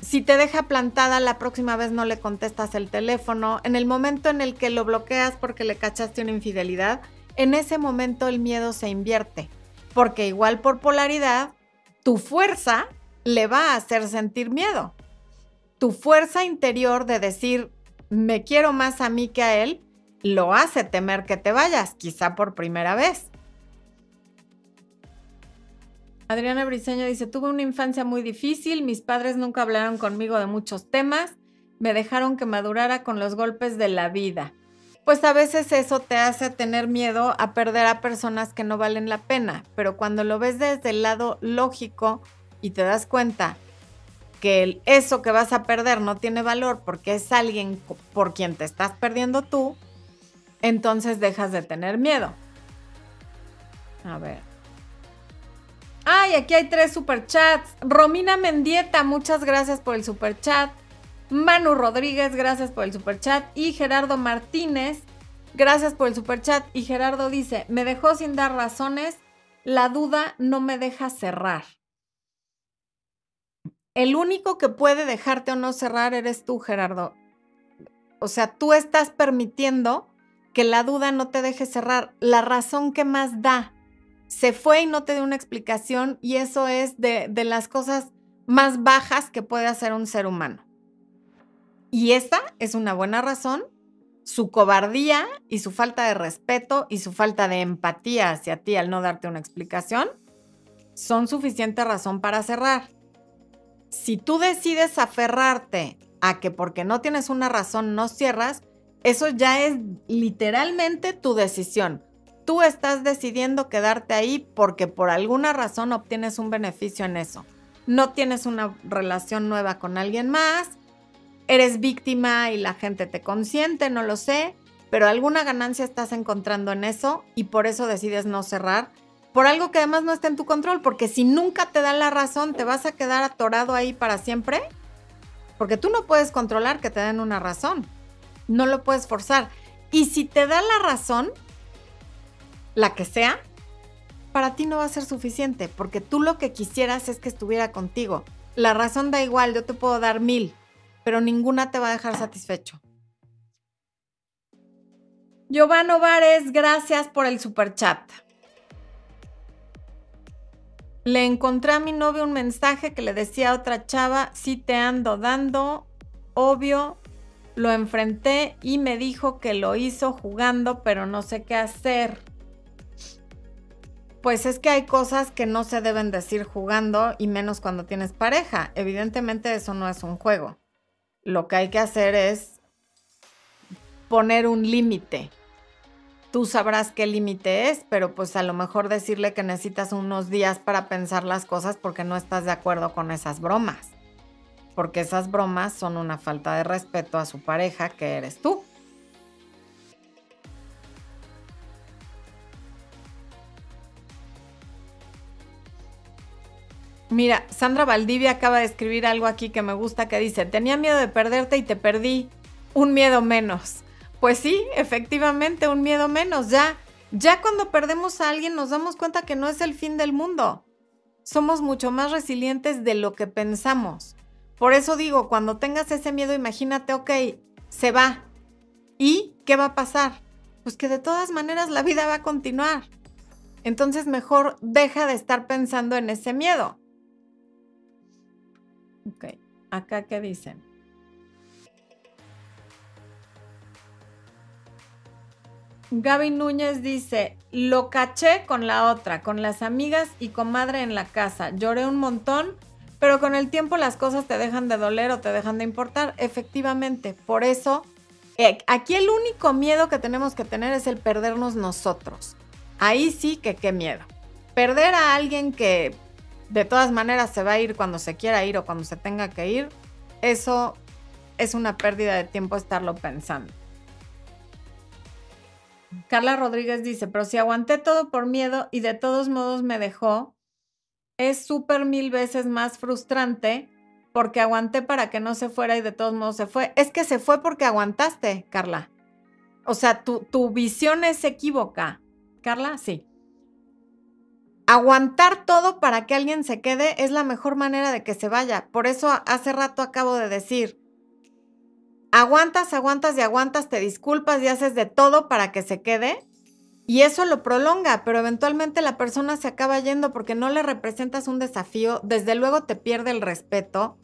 si te deja plantada, la próxima vez no le contestas el teléfono. En el momento en el que lo bloqueas porque le cachaste una infidelidad, en ese momento el miedo se invierte. Porque igual por polaridad, tu fuerza le va a hacer sentir miedo. Tu fuerza interior de decir, me quiero más a mí que a él, lo hace temer que te vayas, quizá por primera vez. Adriana Briseño dice, tuve una infancia muy difícil, mis padres nunca hablaron conmigo de muchos temas, me dejaron que madurara con los golpes de la vida. Pues a veces eso te hace tener miedo a perder a personas que no valen la pena, pero cuando lo ves desde el lado lógico y te das cuenta que eso que vas a perder no tiene valor porque es alguien por quien te estás perdiendo tú, entonces dejas de tener miedo. A ver. Ay, aquí hay tres superchats. Romina Mendieta, muchas gracias por el superchat. Manu Rodríguez, gracias por el superchat. Y Gerardo Martínez, gracias por el superchat. Y Gerardo dice, me dejó sin dar razones, la duda no me deja cerrar. El único que puede dejarte o no cerrar eres tú, Gerardo. O sea, tú estás permitiendo que la duda no te deje cerrar. La razón que más da se fue y no te dio una explicación y eso es de, de las cosas más bajas que puede hacer un ser humano. Y esta es una buena razón. Su cobardía y su falta de respeto y su falta de empatía hacia ti al no darte una explicación son suficiente razón para cerrar. Si tú decides aferrarte a que porque no tienes una razón no cierras, eso ya es literalmente tu decisión. Tú estás decidiendo quedarte ahí porque por alguna razón obtienes un beneficio en eso. No tienes una relación nueva con alguien más, eres víctima y la gente te consiente, no lo sé, pero alguna ganancia estás encontrando en eso y por eso decides no cerrar por algo que además no está en tu control, porque si nunca te dan la razón, te vas a quedar atorado ahí para siempre, porque tú no puedes controlar que te den una razón, no lo puedes forzar. Y si te da la razón, la que sea, para ti no va a ser suficiente, porque tú lo que quisieras es que estuviera contigo. La razón da igual, yo te puedo dar mil, pero ninguna te va a dejar satisfecho. Giovanni Vares, gracias por el super chat. Le encontré a mi novio un mensaje que le decía a otra chava, sí te ando dando, obvio, lo enfrenté y me dijo que lo hizo jugando, pero no sé qué hacer. Pues es que hay cosas que no se deben decir jugando y menos cuando tienes pareja. Evidentemente eso no es un juego. Lo que hay que hacer es poner un límite. Tú sabrás qué límite es, pero pues a lo mejor decirle que necesitas unos días para pensar las cosas porque no estás de acuerdo con esas bromas. Porque esas bromas son una falta de respeto a su pareja que eres tú. Mira, Sandra Valdivia acaba de escribir algo aquí que me gusta que dice, tenía miedo de perderte y te perdí, un miedo menos. Pues sí, efectivamente, un miedo menos. Ya, ya cuando perdemos a alguien nos damos cuenta que no es el fin del mundo. Somos mucho más resilientes de lo que pensamos. Por eso digo, cuando tengas ese miedo, imagínate, ok, se va. ¿Y qué va a pasar? Pues que de todas maneras la vida va a continuar. Entonces mejor deja de estar pensando en ese miedo. Ok, acá qué dicen. Gaby Núñez dice, lo caché con la otra, con las amigas y comadre en la casa. Lloré un montón, pero con el tiempo las cosas te dejan de doler o te dejan de importar. Efectivamente, por eso, eh, aquí el único miedo que tenemos que tener es el perdernos nosotros. Ahí sí que qué miedo. Perder a alguien que de todas maneras se va a ir cuando se quiera ir o cuando se tenga que ir, eso es una pérdida de tiempo estarlo pensando. Carla Rodríguez dice, pero si aguanté todo por miedo y de todos modos me dejó, es súper mil veces más frustrante porque aguanté para que no se fuera y de todos modos se fue. Es que se fue porque aguantaste, Carla. O sea, tu, tu visión es equívoca. Carla, sí. Aguantar todo para que alguien se quede es la mejor manera de que se vaya. Por eso hace rato acabo de decir, aguantas, aguantas y aguantas, te disculpas y haces de todo para que se quede. Y eso lo prolonga, pero eventualmente la persona se acaba yendo porque no le representas un desafío, desde luego te pierde el respeto,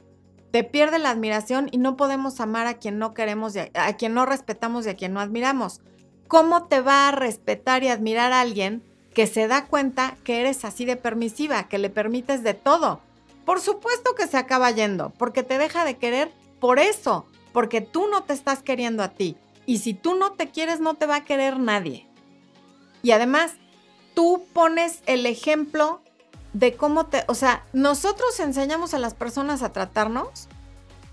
te pierde la admiración y no podemos amar a quien no queremos, a, a quien no respetamos y a quien no admiramos. ¿Cómo te va a respetar y admirar a alguien que se da cuenta que eres así de permisiva, que le permites de todo? Por supuesto que se acaba yendo, porque te deja de querer por eso, porque tú no te estás queriendo a ti. Y si tú no te quieres, no te va a querer nadie. Y además, tú pones el ejemplo de cómo te, o sea, nosotros enseñamos a las personas a tratarnos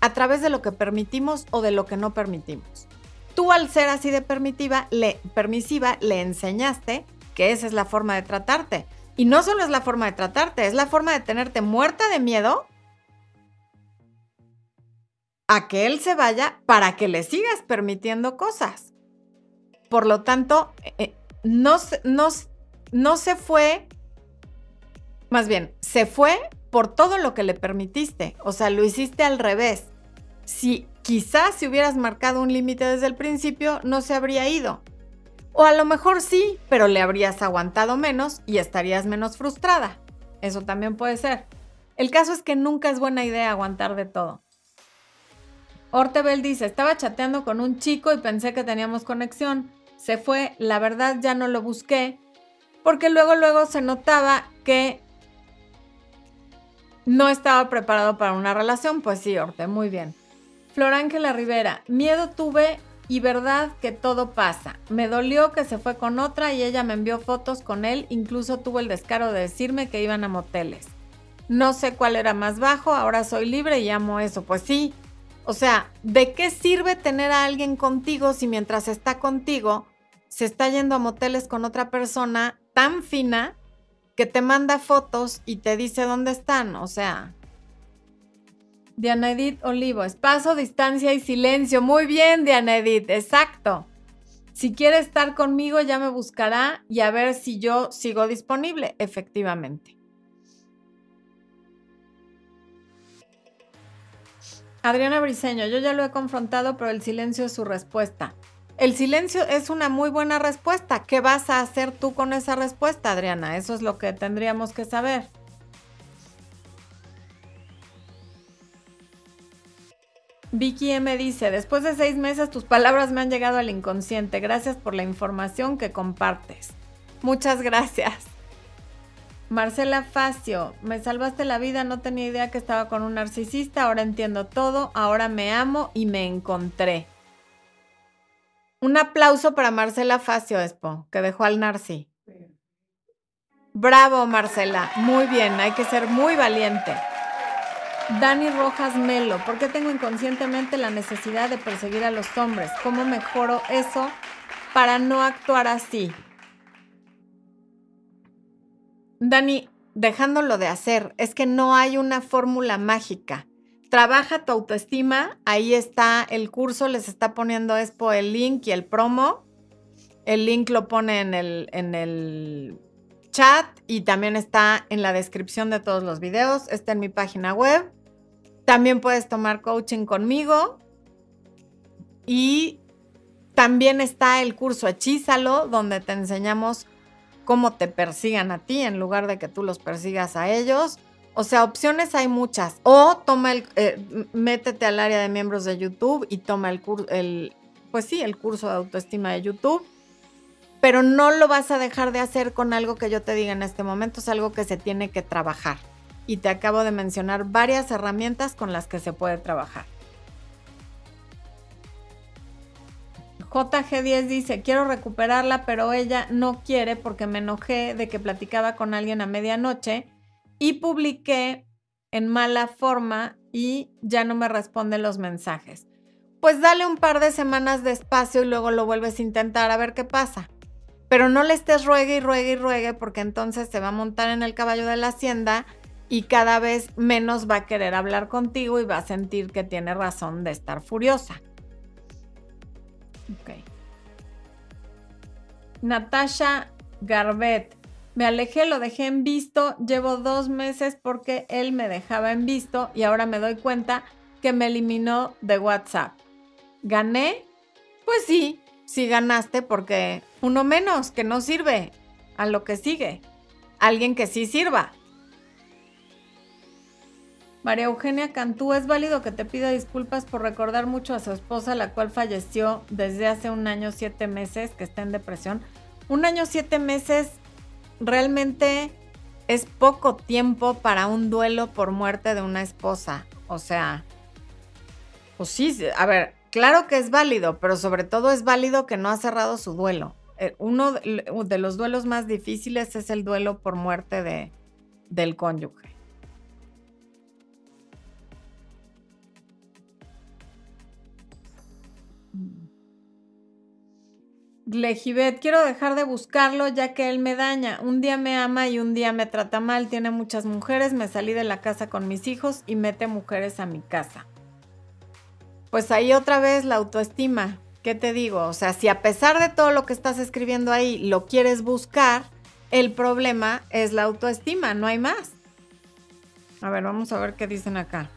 a través de lo que permitimos o de lo que no permitimos. Tú al ser así de permitiva, le, permisiva, le enseñaste que esa es la forma de tratarte. Y no solo es la forma de tratarte, es la forma de tenerte muerta de miedo a que él se vaya para que le sigas permitiendo cosas. Por lo tanto, eh, no, se fue, más bien, se fue por todo lo que le permitiste. O sea, lo hiciste al revés. Si quizás si hubieras marcado un límite desde el principio, no se habría ido. O a lo mejor sí, pero le habrías aguantado menos y estarías menos frustrada. Eso también puede ser. El caso es que nunca es buena idea aguantar de todo. Ortebel dice, estaba chateando con un chico y pensé que teníamos conexión. Se fue, la verdad ya no lo busqué, porque luego luego se notaba que no estaba preparado para una relación. Pues sí, Orte, muy bien. Flor Ángela Rivera, miedo tuve y verdad que todo pasa. Me dolió que se fue con otra y ella me envió fotos con él, incluso tuvo el descaro de decirme que iban a moteles. No sé cuál era más bajo, ahora soy libre y amo eso. Pues sí, o sea, ¿de qué sirve tener a alguien contigo si mientras está contigo se está yendo a moteles con otra persona tan fina que te manda fotos y te dice dónde están? O sea, Diana Edith Olivo, espacio, distancia y silencio. Muy bien, Diana Edith, exacto. Si quiere estar conmigo, ya me buscará y a ver si yo sigo disponible, efectivamente. Adriana Briseño, yo ya lo he confrontado, pero el silencio es su respuesta. El silencio es una muy buena respuesta. ¿Qué vas a hacer tú con esa respuesta, Adriana? Eso es lo que tendríamos que saber. Vicky M dice, después de seis meses tus palabras me han llegado al inconsciente. Gracias por la información que compartes. Muchas gracias. Marcela Facio, me salvaste la vida, no tenía idea que estaba con un narcisista, ahora entiendo todo, ahora me amo y me encontré. Un aplauso para Marcela Facio, Expo, que dejó al narci. Bravo, Marcela, muy bien, hay que ser muy valiente. Dani Rojas Melo, ¿por qué tengo inconscientemente la necesidad de perseguir a los hombres? ¿Cómo mejoro eso para no actuar así? Dani, dejándolo de hacer. Es que no hay una fórmula mágica. Trabaja tu autoestima. Ahí está el curso. Les está poniendo Expo el link y el promo. El link lo pone en el, en el chat y también está en la descripción de todos los videos. Está en mi página web. También puedes tomar coaching conmigo. Y también está el curso Hechízalo, donde te enseñamos cómo te persigan a ti en lugar de que tú los persigas a ellos. O sea, opciones hay muchas. O toma el, eh, métete al área de miembros de YouTube y toma el curso, el, pues sí, el curso de autoestima de YouTube. Pero no lo vas a dejar de hacer con algo que yo te diga en este momento, es algo que se tiene que trabajar. Y te acabo de mencionar varias herramientas con las que se puede trabajar. JG10 dice, quiero recuperarla, pero ella no quiere porque me enojé de que platicaba con alguien a medianoche y publiqué en mala forma y ya no me responde los mensajes. Pues dale un par de semanas de espacio y luego lo vuelves a intentar a ver qué pasa. Pero no le estés ruegue y ruegue y ruegue porque entonces se va a montar en el caballo de la hacienda y cada vez menos va a querer hablar contigo y va a sentir que tiene razón de estar furiosa. Ok. Natasha Garbet. Me alejé, lo dejé en visto. Llevo dos meses porque él me dejaba en visto y ahora me doy cuenta que me eliminó de WhatsApp. ¿Gané? Pues sí, sí ganaste porque uno menos que no sirve a lo que sigue. Alguien que sí sirva. María Eugenia Cantú, es válido que te pida disculpas por recordar mucho a su esposa, la cual falleció desde hace un año, siete meses, que está en depresión. Un año, siete meses realmente es poco tiempo para un duelo por muerte de una esposa. O sea, pues sí, a ver, claro que es válido, pero sobre todo es válido que no ha cerrado su duelo. Eh, uno de los duelos más difíciles es el duelo por muerte de, del cónyuge. Lejibet, quiero dejar de buscarlo ya que él me daña. Un día me ama y un día me trata mal. Tiene muchas mujeres. Me salí de la casa con mis hijos y mete mujeres a mi casa. Pues ahí otra vez la autoestima. ¿Qué te digo? O sea, si a pesar de todo lo que estás escribiendo ahí lo quieres buscar, el problema es la autoestima, no hay más. A ver, vamos a ver qué dicen acá.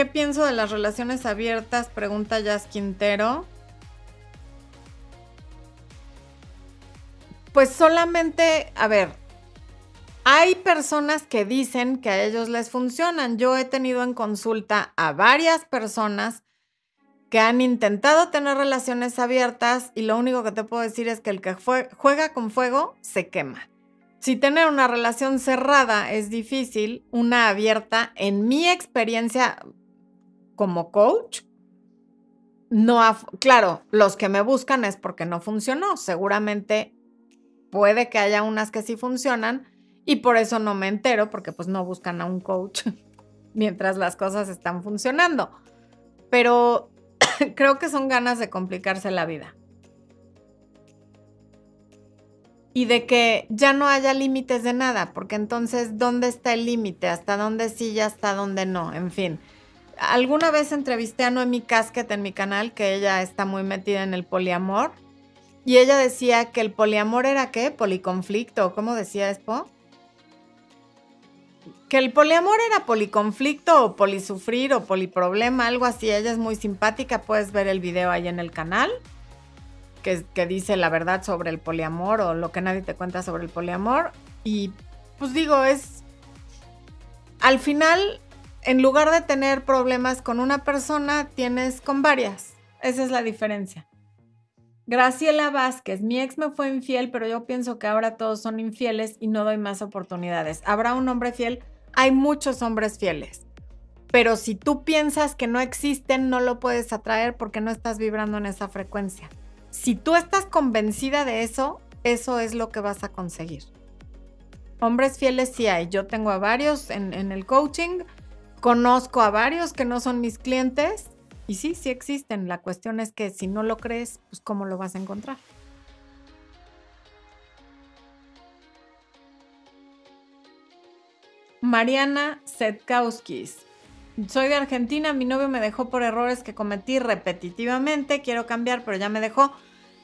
¿Qué pienso de las relaciones abiertas? Pregunta Jazz Quintero. Pues solamente, a ver, hay personas que dicen que a ellos les funcionan. Yo he tenido en consulta a varias personas que han intentado tener relaciones abiertas y lo único que te puedo decir es que el que juega con fuego se quema. Si tener una relación cerrada es difícil, una abierta, en mi experiencia, como coach, no, claro, los que me buscan es porque no funcionó. Seguramente puede que haya unas que sí funcionan y por eso no me entero porque pues no buscan a un coach mientras las cosas están funcionando. Pero creo que son ganas de complicarse la vida. Y de que ya no haya límites de nada, porque entonces, ¿dónde está el límite? ¿Hasta dónde sí y hasta dónde no? En fin alguna vez entrevisté a Noemi Casket en mi canal, que ella está muy metida en el poliamor. Y ella decía que el poliamor era qué? Policonflicto, ¿cómo decía Expo? Que el poliamor era policonflicto o polisufrir o poliproblema, algo así. Ella es muy simpática, puedes ver el video ahí en el canal, que, que dice la verdad sobre el poliamor o lo que nadie te cuenta sobre el poliamor. Y pues digo, es... Al final en lugar de tener problemas con una persona, tienes con varias. Esa es la diferencia. Graciela Vázquez, mi ex me fue infiel, pero yo pienso que ahora todos son infieles y no doy más oportunidades. ¿Habrá un hombre fiel? Hay muchos hombres fieles. Pero si tú piensas que no existen, no lo puedes atraer porque no estás vibrando en esa frecuencia. Si tú estás convencida de eso, eso es lo que vas a conseguir. Hombres fieles sí hay. Yo tengo a varios en, en el coaching Conozco a varios que no son mis clientes y sí, sí existen. La cuestión es que si no lo crees, pues cómo lo vas a encontrar. Mariana Setkauskis. Soy de Argentina, mi novio me dejó por errores que cometí repetitivamente, quiero cambiar, pero ya me dejó.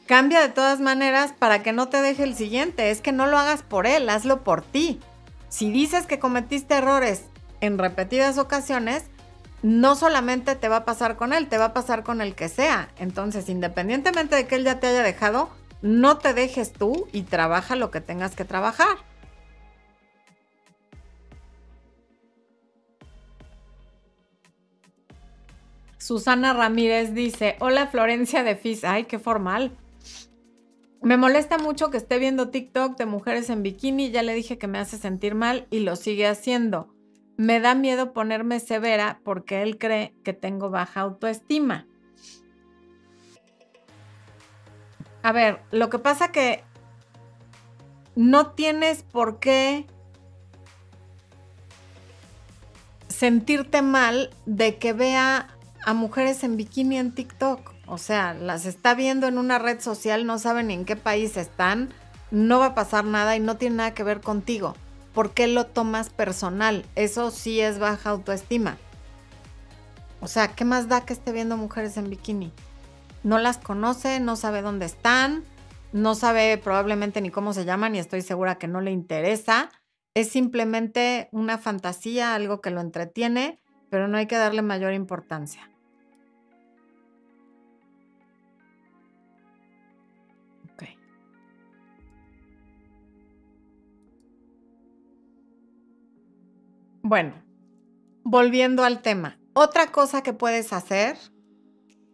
Cambia de todas maneras para que no te deje el siguiente, es que no lo hagas por él, hazlo por ti. Si dices que cometiste errores en repetidas ocasiones, no solamente te va a pasar con él, te va a pasar con el que sea. Entonces, independientemente de que él ya te haya dejado, no te dejes tú y trabaja lo que tengas que trabajar. Susana Ramírez dice, hola Florencia de Fis, ay, qué formal. Me molesta mucho que esté viendo TikTok de mujeres en bikini, ya le dije que me hace sentir mal y lo sigue haciendo. Me da miedo ponerme severa porque él cree que tengo baja autoestima. A ver, lo que pasa que no tienes por qué sentirte mal de que vea a mujeres en bikini en TikTok. O sea, las está viendo en una red social, no saben ni en qué país están, no va a pasar nada y no tiene nada que ver contigo. ¿Por qué lo tomas personal? Eso sí es baja autoestima. O sea, ¿qué más da que esté viendo mujeres en bikini? No las conoce, no sabe dónde están, no sabe probablemente ni cómo se llaman y estoy segura que no le interesa. Es simplemente una fantasía, algo que lo entretiene, pero no hay que darle mayor importancia. Bueno, volviendo al tema, otra cosa que puedes hacer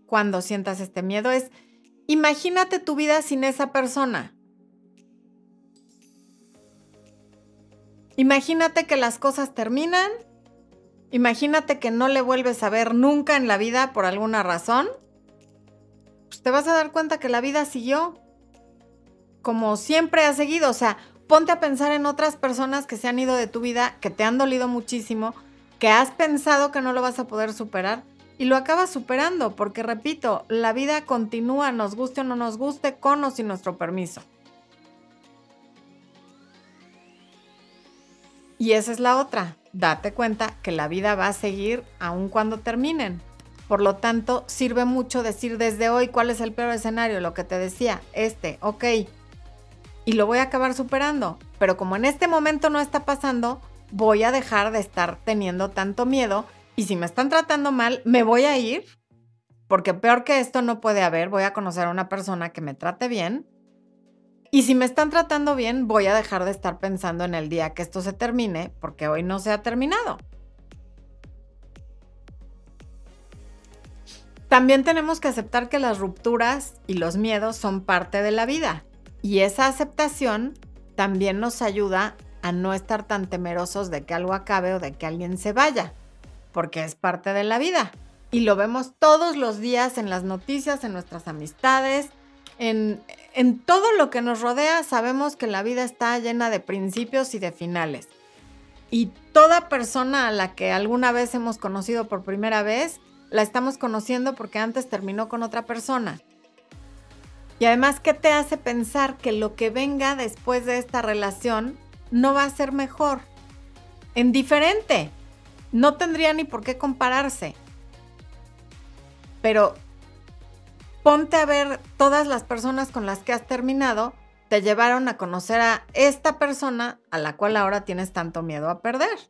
cuando sientas este miedo es, imagínate tu vida sin esa persona. Imagínate que las cosas terminan. Imagínate que no le vuelves a ver nunca en la vida por alguna razón. Pues te vas a dar cuenta que la vida siguió como siempre ha seguido. O sea, ponte a pensar en otras personas que se han ido de tu vida, que te han dolido muchísimo, que has pensado que no lo vas a poder superar y lo acabas superando, porque repito, la vida continúa, nos guste o no nos guste, con o sin nuestro permiso. Y esa es la otra, date cuenta que la vida va a seguir aun cuando terminen. Por lo tanto, sirve mucho decir desde hoy cuál es el peor escenario, lo que te decía, este, ok, y lo voy a acabar superando. Pero como en este momento no está pasando, voy a dejar de estar teniendo tanto miedo y si me están tratando mal, me voy a ir, porque peor que esto no puede haber, voy a conocer a una persona que me trate bien. Y si me están tratando bien, voy a dejar de estar pensando en el día que esto se termine, porque hoy no se ha terminado. También tenemos que aceptar que las rupturas y los miedos son parte de la vida y esa aceptación también nos ayuda a no estar tan temerosos de que algo acabe o de que alguien se vaya, porque es parte de la vida. Y lo vemos todos los días en las noticias, en nuestras amistades, en, en todo lo que nos rodea, sabemos que la vida está llena de principios y de finales. Y toda persona a la que alguna vez hemos conocido por primera vez, la estamos conociendo porque antes terminó con otra persona. Y además, ¿qué te hace pensar que lo que venga después de esta relación no va a ser mejor? En diferente. No tendría ni por qué compararse. Pero ponte a ver todas las personas con las que has terminado te llevaron a conocer a esta persona a la cual ahora tienes tanto miedo a perder.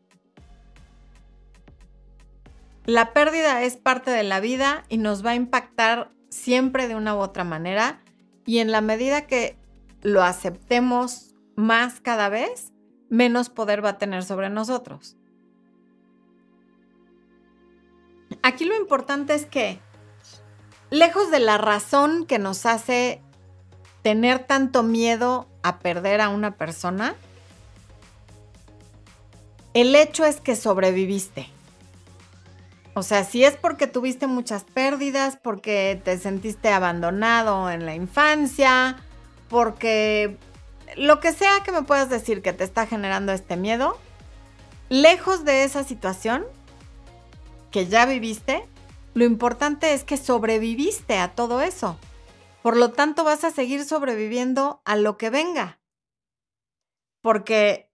La pérdida es parte de la vida y nos va a impactar siempre de una u otra manera y en la medida que lo aceptemos más cada vez, menos poder va a tener sobre nosotros. Aquí lo importante es que, lejos de la razón que nos hace tener tanto miedo a perder a una persona, el hecho es que sobreviviste. O sea, si es porque tuviste muchas pérdidas, porque te sentiste abandonado en la infancia, porque lo que sea que me puedas decir que te está generando este miedo, lejos de esa situación que ya viviste, lo importante es que sobreviviste a todo eso. Por lo tanto, vas a seguir sobreviviendo a lo que venga. Porque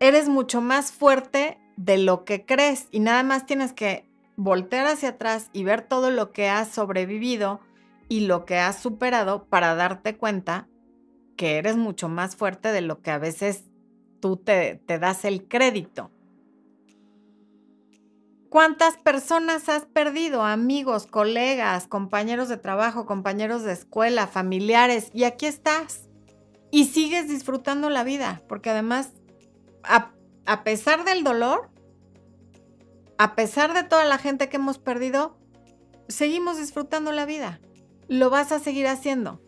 eres mucho más fuerte de lo que crees y nada más tienes que voltear hacia atrás y ver todo lo que has sobrevivido y lo que has superado para darte cuenta que eres mucho más fuerte de lo que a veces tú te, te das el crédito. ¿Cuántas personas has perdido? Amigos, colegas, compañeros de trabajo, compañeros de escuela, familiares. Y aquí estás. Y sigues disfrutando la vida, porque además, a, a pesar del dolor, a pesar de toda la gente que hemos perdido, seguimos disfrutando la vida. Lo vas a seguir haciendo.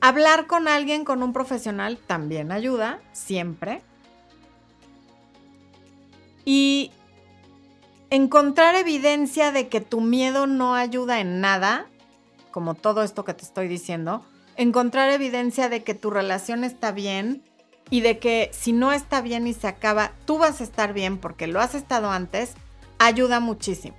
Hablar con alguien, con un profesional, también ayuda, siempre. Y encontrar evidencia de que tu miedo no ayuda en nada, como todo esto que te estoy diciendo, encontrar evidencia de que tu relación está bien y de que si no está bien y se acaba, tú vas a estar bien porque lo has estado antes, ayuda muchísimo.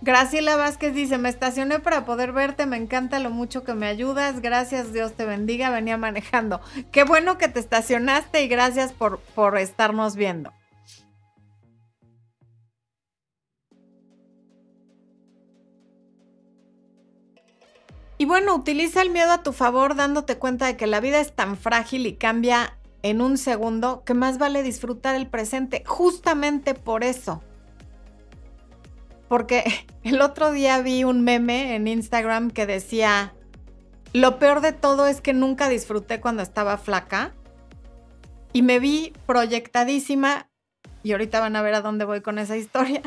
Graciela Vázquez dice, me estacioné para poder verte, me encanta lo mucho que me ayudas, gracias, Dios te bendiga, venía manejando. Qué bueno que te estacionaste y gracias por, por estarnos viendo. Y bueno, utiliza el miedo a tu favor dándote cuenta de que la vida es tan frágil y cambia en un segundo que más vale disfrutar el presente. Justamente por eso. Porque el otro día vi un meme en Instagram que decía, lo peor de todo es que nunca disfruté cuando estaba flaca y me vi proyectadísima, y ahorita van a ver a dónde voy con esa historia,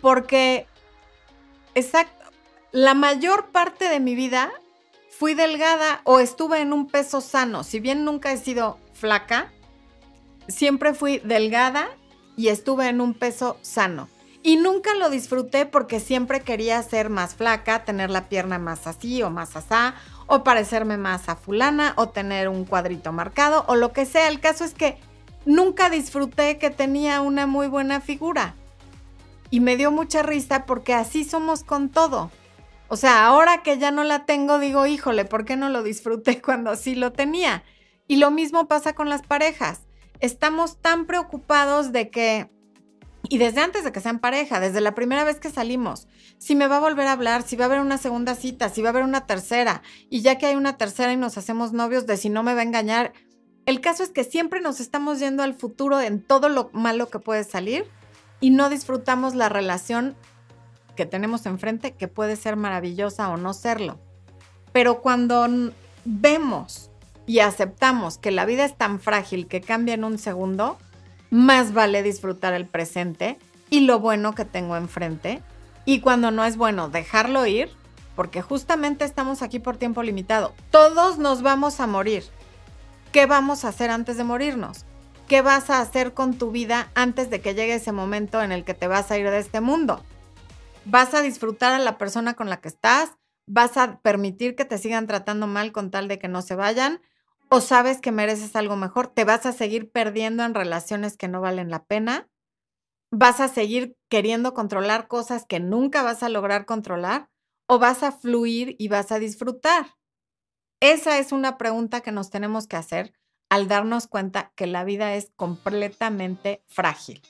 porque exacto la mayor parte de mi vida fui delgada o estuve en un peso sano. Si bien nunca he sido flaca, siempre fui delgada y estuve en un peso sano. Y nunca lo disfruté porque siempre quería ser más flaca, tener la pierna más así o más asá, o parecerme más a fulana, o tener un cuadrito marcado, o lo que sea. El caso es que nunca disfruté que tenía una muy buena figura. Y me dio mucha risa porque así somos con todo. O sea, ahora que ya no la tengo, digo, híjole, ¿por qué no lo disfruté cuando sí lo tenía? Y lo mismo pasa con las parejas. Estamos tan preocupados de que, y desde antes de que sean pareja, desde la primera vez que salimos, si me va a volver a hablar, si va a haber una segunda cita, si va a haber una tercera, y ya que hay una tercera y nos hacemos novios de si no me va a engañar, el caso es que siempre nos estamos yendo al futuro en todo lo malo que puede salir y no disfrutamos la relación que tenemos enfrente que puede ser maravillosa o no serlo. Pero cuando vemos y aceptamos que la vida es tan frágil que cambia en un segundo, más vale disfrutar el presente y lo bueno que tengo enfrente. Y cuando no es bueno, dejarlo ir, porque justamente estamos aquí por tiempo limitado. Todos nos vamos a morir. ¿Qué vamos a hacer antes de morirnos? ¿Qué vas a hacer con tu vida antes de que llegue ese momento en el que te vas a ir de este mundo? Vas a disfrutar a la persona con la que estás, vas a permitir que te sigan tratando mal con tal de que no se vayan, o sabes que mereces algo mejor, te vas a seguir perdiendo en relaciones que no valen la pena, vas a seguir queriendo controlar cosas que nunca vas a lograr controlar, o vas a fluir y vas a disfrutar. Esa es una pregunta que nos tenemos que hacer al darnos cuenta que la vida es completamente frágil.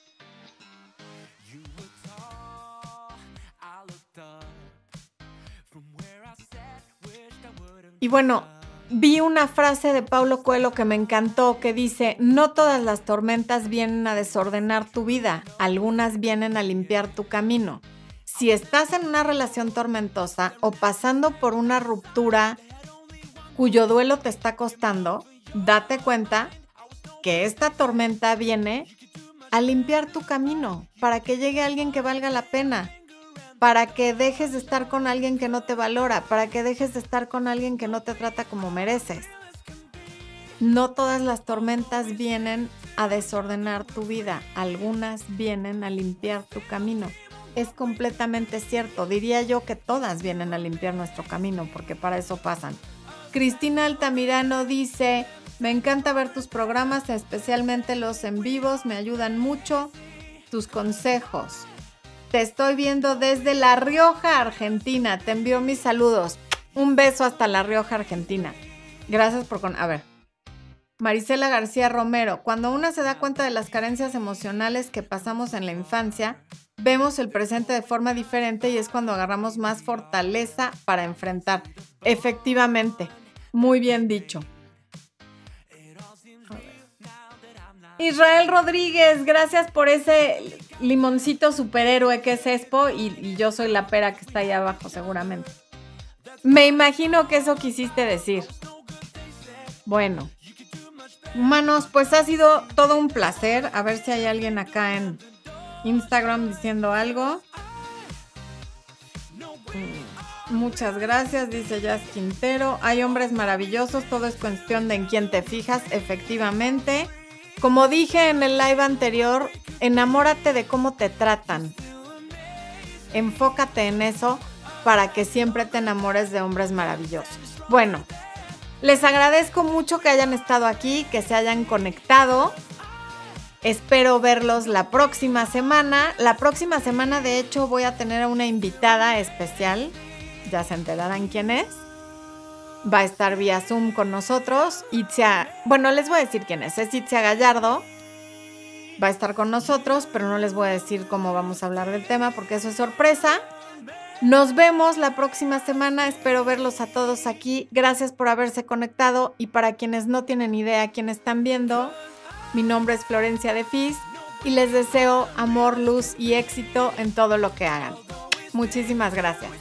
Y bueno, vi una frase de Paulo Coelho que me encantó, que dice, no todas las tormentas vienen a desordenar tu vida, algunas vienen a limpiar tu camino. Si estás en una relación tormentosa o pasando por una ruptura cuyo duelo te está costando, date cuenta que esta tormenta viene a limpiar tu camino para que llegue alguien que valga la pena, para que dejes de estar con alguien que no te valora, para que dejes de estar con alguien que no te trata como mereces. No todas las tormentas vienen a desordenar tu vida, algunas vienen a limpiar tu camino. Es completamente cierto, diría yo que todas vienen a limpiar nuestro camino, porque para eso pasan. Cristina Altamirano dice, me encanta ver tus programas, especialmente los en vivos, me ayudan mucho tus consejos. Te estoy viendo desde La Rioja, Argentina. Te envío mis saludos. Un beso hasta La Rioja, Argentina. Gracias por con. A ver. Marisela García Romero, cuando una se da cuenta de las carencias emocionales que pasamos en la infancia, vemos el presente de forma diferente y es cuando agarramos más fortaleza para enfrentar. Efectivamente, muy bien dicho. Israel Rodríguez, gracias por ese limoncito superhéroe que es Expo y, yo soy la pera que está ahí abajo seguramente. Me imagino que eso quisiste decir. Bueno, Humanos, pues ha sido todo un placer. A ver si hay alguien acá en Instagram diciendo algo. Mm, muchas gracias, dice Jazz Quintero. Hay hombres maravillosos, todo es cuestión de en quién te fijas, efectivamente. Como dije en el live anterior, enamórate de cómo te tratan. Enfócate en eso para que siempre te enamores de hombres maravillosos. Bueno, les agradezco mucho que hayan estado aquí, que se hayan conectado. Espero verlos la próxima semana. La próxima semana, de hecho, voy a tener a una invitada especial. Ya se enterarán quién es. Va a estar vía Zoom con nosotros. Itzia, bueno, les voy a decir quién es. Es Itzia Gallardo. Va a estar con nosotros, pero no les voy a decir cómo vamos a hablar del tema porque eso es sorpresa. Nos vemos la próxima semana. Espero verlos a todos aquí. Gracias por haberse conectado. Y para quienes no tienen idea quién están viendo, mi nombre es Florencia de Fis y les deseo amor, luz y éxito en todo lo que hagan. Muchísimas gracias.